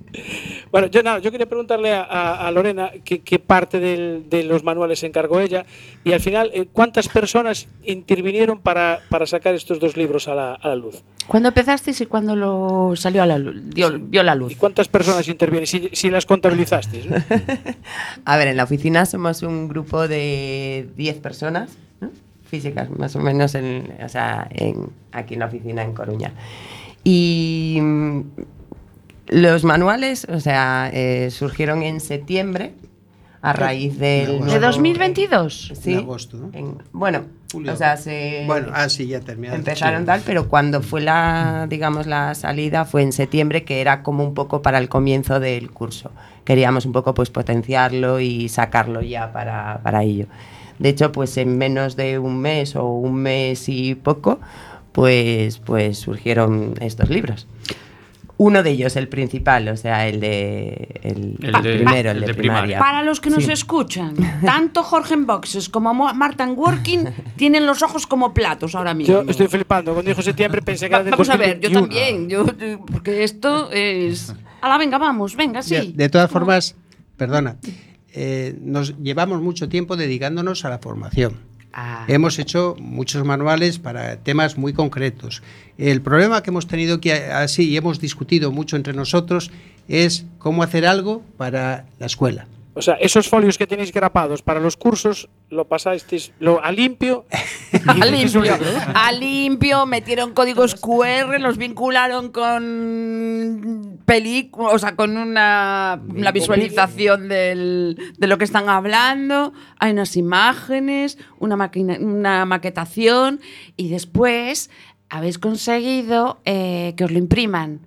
Bueno, yo nada, yo quería preguntarle a, a- a Lorena qué, qué parte del- de los manuales se encargó ella y al final, eh, ¿cuántas personas intervinieron para, para sacar estos dos libros a la, a la luz? ¿Cuándo empezasteis y cuándo lo salió a la luz? Dio- vio la luz. ¿Y cuántas personas intervienen? Si, si las contabilizasteis. ¿no? [laughs] A ver, en la oficina somos un grupo de 10 personas, ¿no? físicas, más o menos, en, o sea, en- aquí en la oficina en Coruña. Y mm, los manuales, o sea, eh, surgieron en septiembre a raíz del... ¿De nuevo- 2022? Sí. En agosto, ¿no? en- bueno, Julio. o sea, se... Bueno, ah, sí, ya terminaron. Empezaron sí. tal, pero cuando fue la, digamos, la salida fue en septiembre, que era como un poco para el comienzo del curso. Queríamos un poco pues potenciarlo y sacarlo ya para, para ello. De hecho, pues en menos de un mes o un mes y poco, pues, pues surgieron estos libros. Uno de ellos, el principal, o sea, el de. El, El de- primero, el, el de, de primaria. primaria. Para los que nos Sí. escuchan, [laughs] tanto Jorge en Boxes como Mo- Marta en Working [laughs] tienen los ojos como platos ahora mismo. Yo estoy flipando. Cuando dijo septiembre [laughs] pensé que era del Vamos a ver, yo 2021. también, yo, yo- porque esto es... Ala, venga, vamos, venga, sí. De, de todas formas, perdona, eh, nos llevamos mucho tiempo dedicándonos a la formación. Ah. Hemos hecho muchos manuales para temas muy concretos. El problema que hemos tenido que así y hemos discutido mucho entre nosotros es cómo hacer algo para la escuela. O sea, esos folios que tenéis grapados para los cursos, lo pasasteis lo, a limpio. [laughs] A limpio, metieron códigos QR, los vincularon con películas, o sea, con una, una visualización del- de lo que están hablando, hay unas imágenes, una, máquina, una maquetación y después habéis conseguido eh, que os lo impriman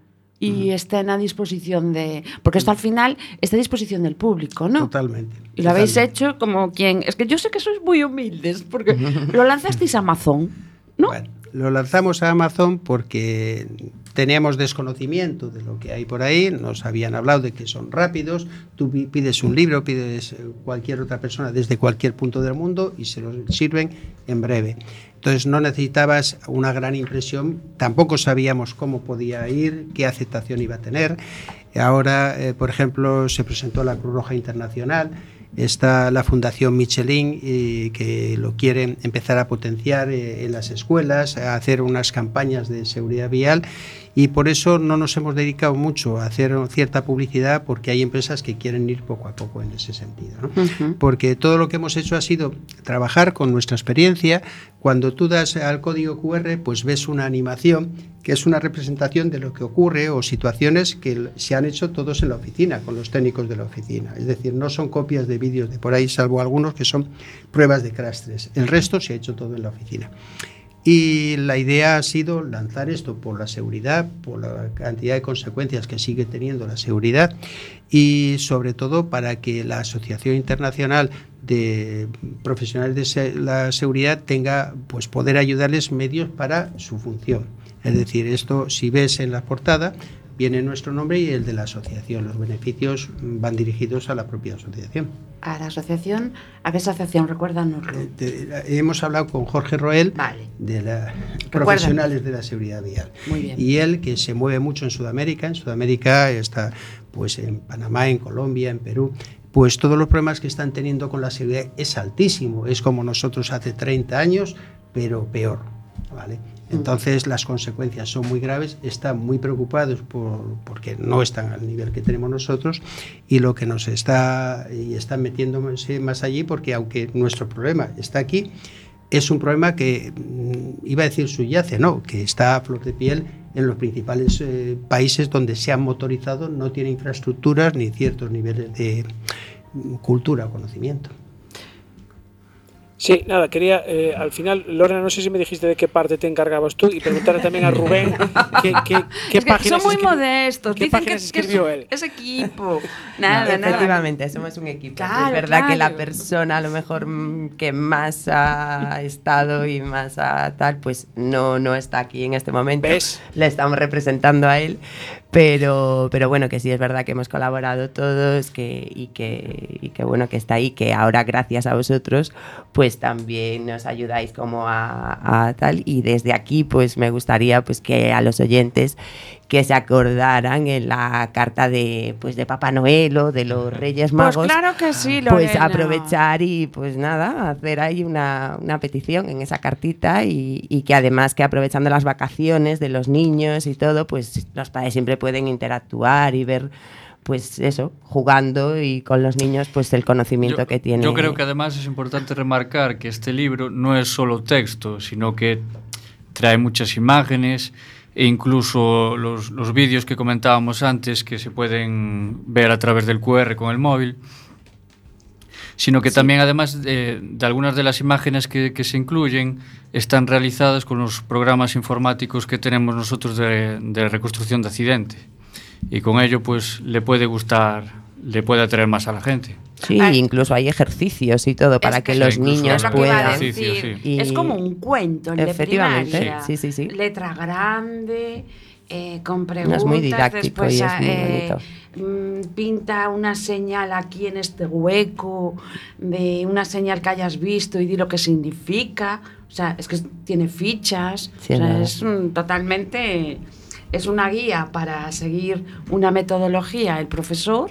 y estén a disposición de... Porque esto al final está a disposición del público, ¿no? Totalmente. Y lo habéis hecho como quien... Es que yo sé que sois muy humildes, porque lo lanzasteis a Amazon, ¿no? Bueno, lo lanzamos a Amazon porque teníamos desconocimiento de lo que hay por ahí, nos habían hablado de que son rápidos, tú pi- pides un libro, pides eh, cualquier otra persona desde cualquier punto del mundo y se los sirven en breve. Entonces no necesitabas una gran impresión, tampoco sabíamos cómo podía ir, qué aceptación iba a tener. Ahora, eh, por ejemplo, se presentó la Cruz Roja Internacional, está la Fundación Michelin eh, que lo quiere empezar a potenciar eh, en las escuelas, a hacer unas campañas de seguridad vial y por eso no nos hemos dedicado mucho a hacer cierta publicidad porque hay empresas que quieren ir poco a poco en ese sentido. Porque todo lo que hemos hecho ha sido trabajar con nuestra experiencia. Cuando tú das al código QR, pues ves una animación que es una representación de lo que ocurre o situaciones que se han hecho todos en la oficina, con los técnicos de la oficina. Es decir, no son copias de vídeos de por ahí, salvo algunos que son pruebas de crastres. El resto se ha hecho todo en la oficina. Y la idea ha sido lanzar esto por la seguridad, por la cantidad de consecuencias que sigue teniendo la seguridad y sobre todo para que la Asociación Internacional de Profesionales de la Seguridad tenga pues poder ayudarles medios para su función. Es decir, esto si ves en la portada viene nuestro nombre y el de la asociación. Los beneficios van dirigidos a la propia asociación. A la asociación, ¿a qué asociación? Recuérdanoslo. Eh, hemos hablado con Jorge Roel Vale. de la profesionales de la seguridad vial. Muy bien. Y él que se mueve mucho en Sudamérica, en Sudamérica está pues en Panamá, en Colombia, en Perú, pues todos los problemas que están teniendo con la seguridad es altísimo, es como nosotros hace 30 años, pero peor, ¿vale? Entonces las consecuencias son muy graves, están muy preocupados por, porque no están al nivel que tenemos nosotros y lo que nos está y están metiéndose más allí porque aunque nuestro problema está aquí, es un problema que mm, iba a decir subyace, no, que está a flor de piel en los principales eh, países donde se han motorizado, no tiene infraestructuras ni ciertos niveles de mm, cultura o conocimiento. Sí, nada, quería, eh, al final, Lorena, no sé si me dijiste de qué parte te encargabas tú y preguntarle también a Rubén qué, qué, qué [laughs] Es que páginas son muy escribió- modestos. ¿Qué Dicen que, páginas que escribió es, él? es equipo. Nada, nada. Efectivamente, somos un equipo. Claro, es verdad que la claro. persona a lo mejor mm, que más ha estado y más ha tal, pues no, no está aquí en este momento. ¿Ves? Le estamos representando a él. Pero, pero bueno, que sí es verdad que hemos colaborado todos que, y, que, y que bueno que está ahí, que ahora gracias a vosotros pues también nos ayudáis como a, a tal. Y desde aquí pues me gustaría pues que a los oyentes que se acordaran en la carta de pues de Papá Noel o de los Reyes Magos Pues claro que sí, pues Lorena. aprovechar y pues nada, hacer ahí una, una petición en esa cartita y, y que además que aprovechando las vacaciones de los niños y todo, pues los padres siempre pueden interactuar y ver pues eso, jugando y con los niños pues el conocimiento Yo- que tiene. Yo creo que además es importante remarcar que este libro no es solo texto, sino que trae muchas imágenes e incluso los, los vídeos que comentábamos antes que se pueden ver a través del QR con el móvil, sino que sí. también además de, de, algunas de las imágenes que, que, se incluyen están realizadas con los programas informáticos que tenemos nosotros de, de reconstrucción de accidente y con ello pues le puede gustar, le puede atraer más a la gente. Sí, Ah. incluso hay ejercicios y todo para Es que, los niños lo que puedan. Sí. Es como un cuento, el de Efectivamente, primaria. sí, sí, sí. Letra grande eh, con No, preguntas. es muy didáctico después, y es muy eh, bonito. mm, pinta una señal aquí en este hueco, de una señal que hayas visto y di lo que significa. O sea, es que tiene fichas. Sí, o es sea, es mm, totalmente. Es una guía para seguir una metodología el profesor,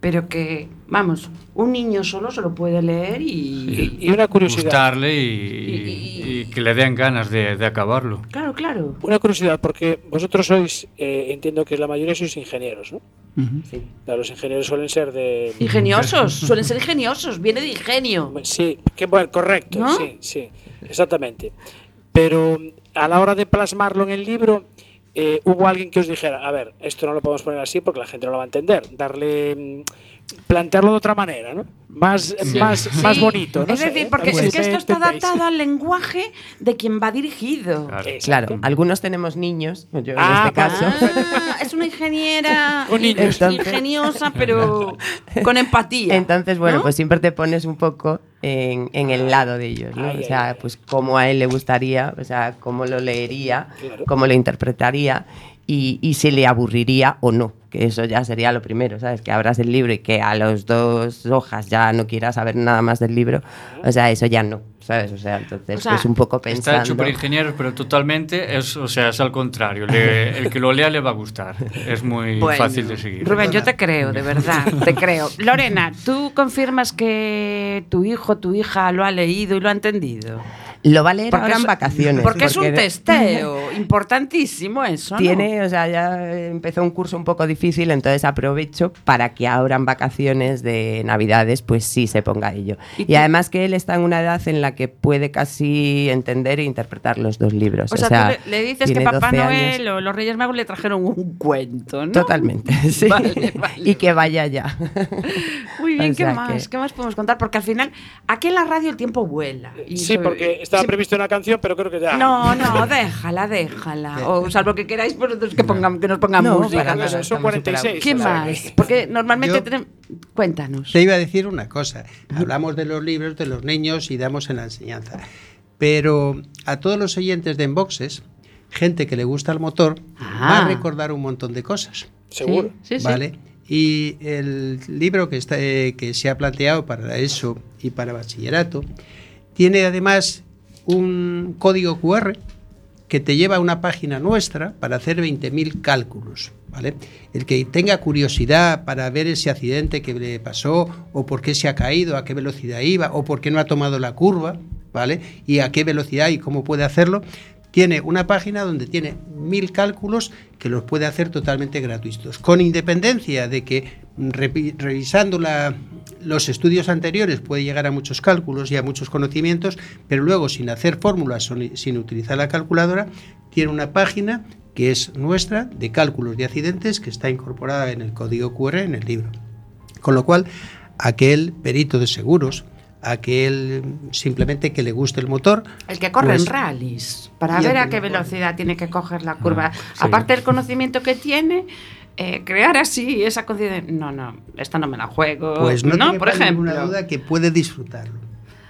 pero que, vamos, un niño solo se lo puede leer y. Y una curiosidad. Gustarle y, Y- y que le den ganas de, de acabarlo. Claro, claro. Una curiosidad, porque vosotros sois, eh, entiendo que la mayoría sois ingenieros, ¿no? Claro, los ingenieros suelen ser de... Ingeniosos, [laughs] suelen ser ingeniosos, viene de ingenio. Sí, que bueno, correcto, ¿No? sí, sí, exactamente. Pero a la hora de plasmarlo en el libro, eh, hubo alguien que os dijera, a ver, esto no lo podemos poner así porque la gente no lo va a entender, darle, mm, plantearlo de otra manera, ¿no? Más, más, más Sí, bonito, ¿no? Es sé, decir, porque es que esto está adaptado al lenguaje de quien va dirigido. Claro. Algunos tenemos niños, yo en Ah, este caso. Ah, es una ingeniera [laughs] ingeniosa, pero con empatía. Entonces, bueno, ¿no? pues siempre te pones un poco en, en el lado de ellos, ¿no? Ay, o sea, ay. pues cómo a él le gustaría, o sea, cómo lo leería, Claro. cómo lo interpretaría y, y si le aburriría o no, que eso ya sería lo primero, ¿sabes? Que abras el libro y que a los dos hojas ya no quieras saber nada más del libro, o sea, eso ya no, ¿sabes? O sea, entonces, O sea, pues un poco Está pensando... hecho por ingenieros, pero totalmente, es, o sea, es al contrario. Le- el que lo lea le va a gustar. Es muy Bueno, fácil de seguir. Rubén, yo te creo, de verdad, te creo. [laughs] Lorena, ¿tú confirmas que tu hijo, tu hija lo ha leído y lo ha entendido? Lo va a leer Porque ahora es- en vacaciones. Porque es un porque- testeo importantísimo eso, ¿no? Tiene, o sea, ya empezó un curso un poco difícil, entonces aprovecho para que ahora en vacaciones de Navidades, pues sí se ponga ello. ¿Y además que él está en una edad en la que puede casi entender e interpretar los dos libros. O sea, tú le, le dices que Papá 12 Noel años. o los Reyes Magos le trajeron un cuento, ¿no? Totalmente, [laughs] sí. Vale, vale. Y que vaya ya. Muy [laughs] bien, O ¿qué más? que- ¿Qué más podemos contar? Porque al final, aquí en la radio el tiempo vuela. Y Sí, sobre- porque estaba sí, previsto una canción, pero creo que ya... No, no, déjala, déjala. [laughs] O salvo que queráis, entonces que, pongamos, que nos pongan No, música. nada, Son estamos 46. ¿Qué más? que- Porque normalmente Yo- tenemos... Cuéntanos. Te iba a decir una cosa. Hablamos de los libros, de los niños y damos en la enseñanza. Pero a todos los oyentes de Enboxes, gente que le gusta el motor, va Ah. a recordar un montón de cosas. Seguro. Sí, sí. ¿Vale? Y el libro que, está, eh, que se ha planteado para eso y para bachillerato tiene además un código QR que te lleva a una página nuestra para hacer 20.000 cálculos. ¿vale? El que tenga curiosidad para ver ese accidente que le pasó o por qué se ha caído, a qué velocidad iba o por qué no ha tomado la curva, ¿vale? Y a qué velocidad y cómo puede hacerlo, tiene una página donde tiene mil cálculos que los puede hacer totalmente gratuitos, con independencia de que repi- revisando la- los estudios anteriores puede llegar a muchos cálculos y a muchos conocimientos, pero luego sin hacer fórmulas sin utilizar la calculadora, tiene una página que es nuestra de cálculos de accidentes que está incorporada en el código QR en el libro. Con lo cual, aquel perito de seguros, aquel simplemente que le guste el motor, El que corre Pues- en rallies, para ver a qué velocidad tiene que coger la curva. sí. Aparte del conocimiento que tiene, eh, crear así esa conciencia. No, no, esta no me la juego. pues no, por quepa ninguna ejemplo. duda que puede disfrutarlo.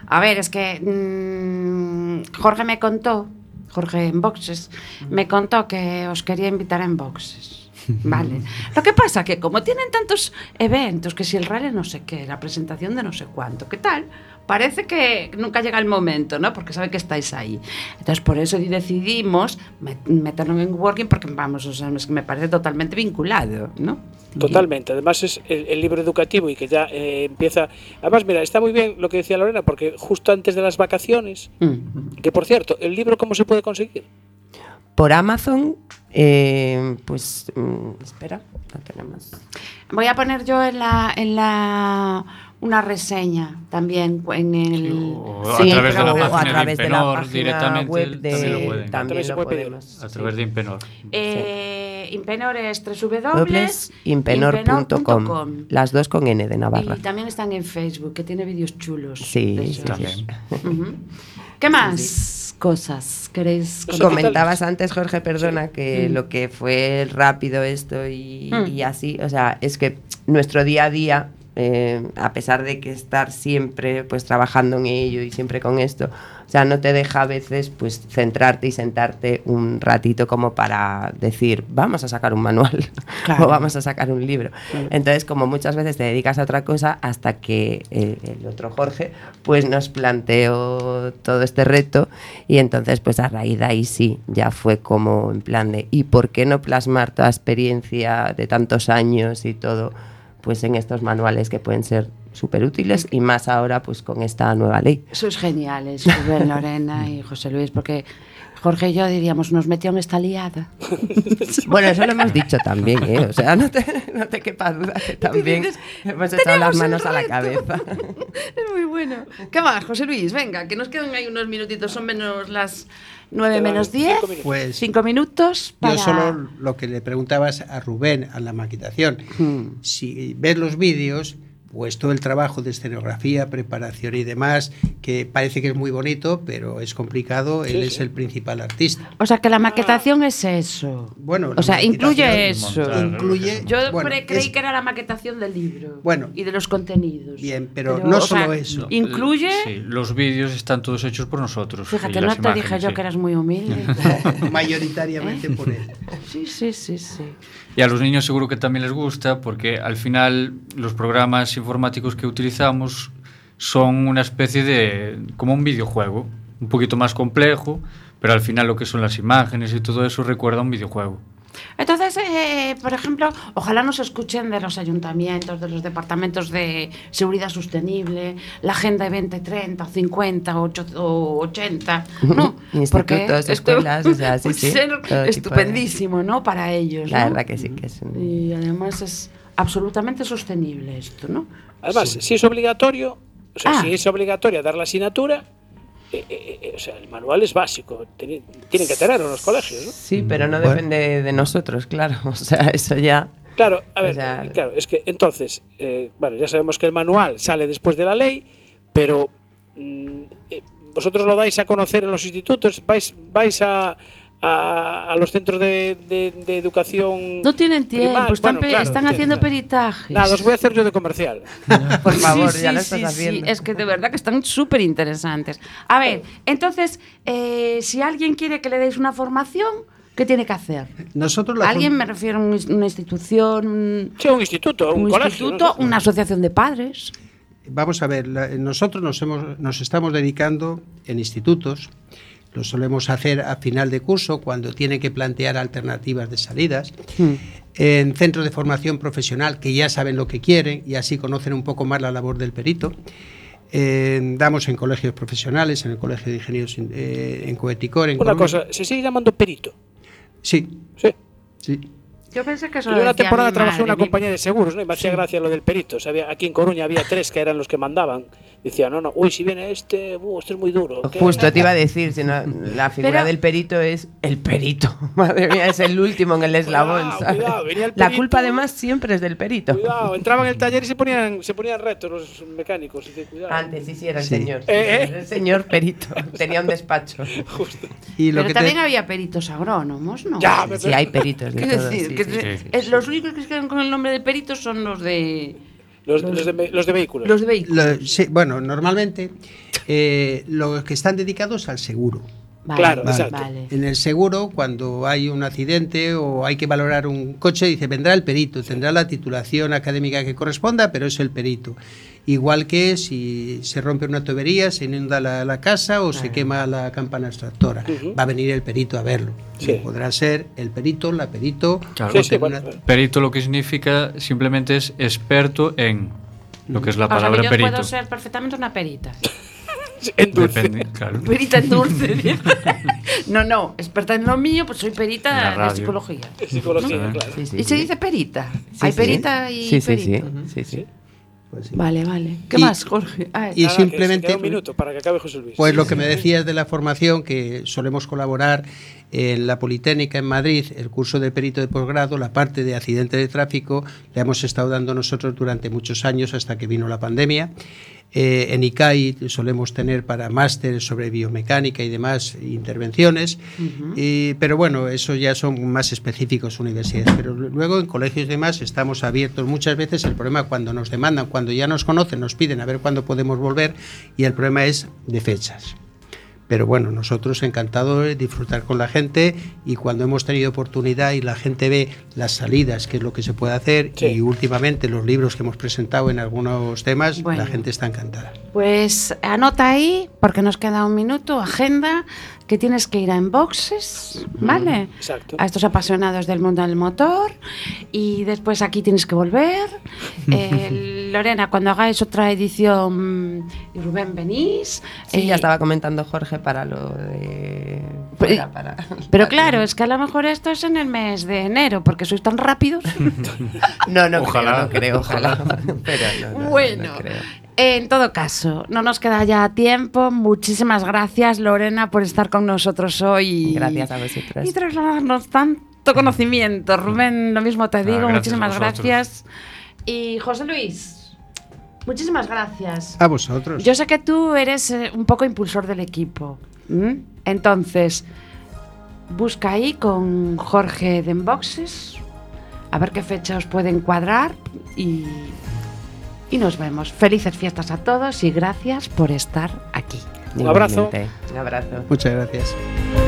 A ver, es que mm, Jorge me contó, Jorge en boxes, me contó que os quería invitar en boxes. [laughs] Vale. Lo que pasa que como tienen tantos eventos, que si el rally no sé qué, la presentación de no sé cuánto, ¿qué tal? Parece que nunca llega el momento, ¿no? Porque sabe que estáis ahí. Entonces, por eso decidimos met- meterlo en working, porque vamos, o sea, es que me parece totalmente vinculado, ¿no? Totalmente. Además es el, el libro educativo y que ya eh, empieza... Además, mira, está muy bien lo que decía Lorena, porque justo antes de las vacaciones, Mm. que por cierto, ¿el libro cómo se puede conseguir? Por Amazon, eh, pues mm, espera, no tenemos. Voy a poner yo en la, en la una reseña también en el O a Sí, través de la o a de través de la Impenor página directamente web de- también lo. También podemos. A través de Impenor. eh, Impenor es www.impenor.com impenor.com. Las dos con N de Navarra. y también están en Facebook, que tiene vídeos chulos. Sí, sí. También. [laughs] ¿Qué más cosas queréis? Comentabas antes, Jorge, perdona, que Mm. lo que fue rápido esto y, Mm. y así, o sea, es que nuestro día a día eh, a pesar de que estar siempre pues trabajando en ello y siempre con esto, o sea, no te deja a veces pues centrarte y sentarte un ratito como para decir, vamos a sacar un manual [laughs] Claro. o vamos a sacar un libro. Entonces, como muchas veces te dedicas a otra cosa hasta que eh, el otro Jorge pues nos planteó todo este reto y entonces pues a raíz de ahí sí, ya fue como en plan de ¿y por qué no plasmar toda experiencia de tantos años y todo pues en estos manuales que pueden ser súper útiles y más ahora pues con esta nueva ley? Sois geniales, Rubén, Lorena y [laughs] José Luis, porque Jorge y yo diríamos, nos metió en esta liada. [laughs] Bueno, eso lo hemos dicho también, ¿eh? O sea, [laughs] no te, no te quepa duda que también dices, hemos echado las "Tenemos el manos a la reto". cabeza. [laughs] Es muy bueno. ¿Qué más, José Luis? Venga, que nos quedan ahí unos minutitos, son menos las 9 Te van menos cinco 10. minutos. Pues Cinco minutos para... Yo solo lo que le preguntabas a Rubén, a la maquetación, Hmm. si ves los vídeos, pues todo el trabajo de escenografía, preparación y demás, que parece que es muy bonito, pero es complicado, él es el principal artista. O sea, que la maquetación es eso. Bueno, o sea, incluye eso. Incluye, Yo bueno, cre- creí es- que era la maquetación del libro Bueno. y de los contenidos. Bien, pero no o sea, solo eso. Incluye... Sí, los vídeos están todos hechos por nosotros. Fíjate, no te dije imágenes, yo sí. que eras muy humilde. [laughs] mayoritariamente por él. sí, sí, sí, sí. Y a los niños seguro que también les gusta porque al final los programas informáticos que utilizamos son una especie de como un videojuego, un poquito más complejo, pero al final lo que son las imágenes y todo eso recuerda a un videojuego. Entonces, eh, por ejemplo, ojalá nos escuchen de los ayuntamientos, de los departamentos de seguridad sostenible, la Agenda 2030, 50, 8, o 80, ¿no? [laughs] Porque Institutos, esto escuelas, o sea, sí, [laughs] sí, ser todo tipo de- estupendísimo, ¿no? Para ellos, La ¿no? verdad que sí, que es un... Y además es absolutamente sostenible esto, ¿no? Además, si es obligatorio, o sea, Ah. si es obligatorio dar la asignatura, eh, eh, eh, o sea, el manual es básico, tienen que tenerlo en los colegios, ¿no? Sí, pero no Bueno. depende de nosotros, claro. [laughs] O sea, eso ya... Claro, a O ver, sea, eh, claro, es que entonces, eh, bueno, ya sabemos que el manual sale después de la ley, pero mm, eh, vosotros lo dais a conocer en los institutos, vais, vais a, a, a los centros de, de- de educación. No tienen tiempo, primaria. están, Bueno, claro, están haciendo claro. peritajes. Nada, os voy a hacer yo de comercial. [laughs] Por favor, Sí, ya sí, lo estás sí, haciendo. Es que de verdad que están súper interesantes. A ver, entonces, eh, si alguien quiere que le deis una formación, ¿qué tiene que hacer? Nosotros la Alguien me refiero a un- una institución, Sí, un instituto, un, un colegio. instituto, ¿no? una asociación de padres. Vamos a ver, la- nosotros nos, hemos, nos estamos dedicando en institutos, lo solemos hacer a final de curso cuando tienen que plantear alternativas de salidas, en centros de formación profesional que ya saben lo que quieren y así conocen un poco más la labor del perito. Eh, damos en colegios profesionales, en el Colegio de Ingenieros eh, en Coeticor. En Una cosa, se sigue llamando perito. Sí, Sí. sí. Yo pensé que eso lo una decía temporada trabajé en una compañía de seguros, ¿no? Y me hacía gracia lo del perito. O sea, había- aquí en Coruña había tres que eran los que mandaban. Decían, no, no, uy, si viene este, uh, este es muy duro. ¿qué? Justo te iba a decir, si no, la figura Pero- del perito es el perito. [laughs] Madre mía, es el último en el eslabón. Cuidado, ¿sabes? cuidado, venía el La perito. culpa además siempre es del perito. Cuidado, entraban en el taller y se ponían, se ponían retos los mecánicos. Y. Antes sí, sí, era el Sí. señor. Eh, eh. Era El señor perito. [laughs] Tenía un despacho. Y lo Pero que te- también había peritos agrónomos, ¿no? Ya, me- Sí, hay peritos de todo. decir, sí, que sí. se- sí. es- los únicos que se quedan con el nombre de peritos son los de los, los de, los de vehículos. los de vehículos. lo- sí, bueno, normalmente eh, los que están dedicados al seguro. Vale, Claro, vale, exacto. vale. En el seguro, cuando hay un accidente o hay que valorar un coche, dice, vendrá el perito, tendrá la titulación académica que corresponda, pero es el perito. Igual que si se rompe una tubería, se inunda la, la casa o se quema la campana extractora. Ujú. Va a venir el perito a verlo. Sí. Podrá ser el perito, la perito. Claro. Sí, sí, bueno, una- Perito lo que significa simplemente es experto en lo que es la O sea, que palabra yo perito. puedo ser perfectamente una perita. En dulce. Depende, claro. Perita en dulce. [laughs] no, no, experta en lo mío, pues soy En perita de radio. psicología. Psicología, ¿No? claro. Sí, sí, Y se dice perita. Sí, Hay sí. perita y Sí, sí, sí. perito. sí, sí. pues sí. Vale, vale. ¿Qué Y- más, Jorge? Ah, y Nada, que simplemente- queda un minuto para que acabe José Luis. Pues lo que me decías de la formación, que solemos colaborar En la Politécnica en Madrid, el curso de perito de posgrado, la parte de accidente de tráfico, la hemos estado dando nosotros durante muchos años hasta que vino la pandemia. Eh, en ICAI solemos tener para másteres sobre biomecánica y demás intervenciones, y, pero bueno, eso ya son más específicos universidades. Pero luego en colegios y demás estamos abiertos muchas veces. El problema cuando nos demandan, cuando ya nos conocen, nos piden a ver cuándo podemos volver y el problema es de fechas. Pero bueno, nosotros encantados de disfrutar con la gente y cuando hemos tenido oportunidad y la gente ve las salidas, qué es lo que se puede hacer Sí. y últimamente los libros que hemos presentado en algunos temas, Bueno. la gente está encantada. Pues anota ahí, porque nos queda un minuto, agenda, que tienes que ir a Enboxes, ¿vale? Exacto. A estos apasionados del mundo del motor. Y después aquí tienes que volver. Eh, Lorena, cuando hagáis otra edición, Rubén venís. Sí, eh, ya estaba comentando Jorge para lo de... Pero- para- para- Pero para- [laughs] claro, es que a lo mejor esto es en el mes de enero, porque sois tan rápidos. [laughs] No, no Ojalá, creo, no creo, ojalá. [laughs] Pero no, no, no, Bueno, no creo. En todo caso, no nos queda ya tiempo. Muchísimas gracias, Lorena, por estar con nosotros hoy. Gracias a vosotros. Y trasladarnos tanto conocimiento. Rubén, lo mismo te digo. gracias muchísimas gracias. Y José Luis, muchísimas gracias. A vosotros. Yo sé que tú eres eh, un poco impulsor del equipo. Entonces, busca ahí con Jorge de Enboxes, a ver qué fecha os puede encuadrar y, y nos vemos. Felices fiestas a todos y gracias por estar aquí. Un abrazo. Un abrazo. Muchas gracias.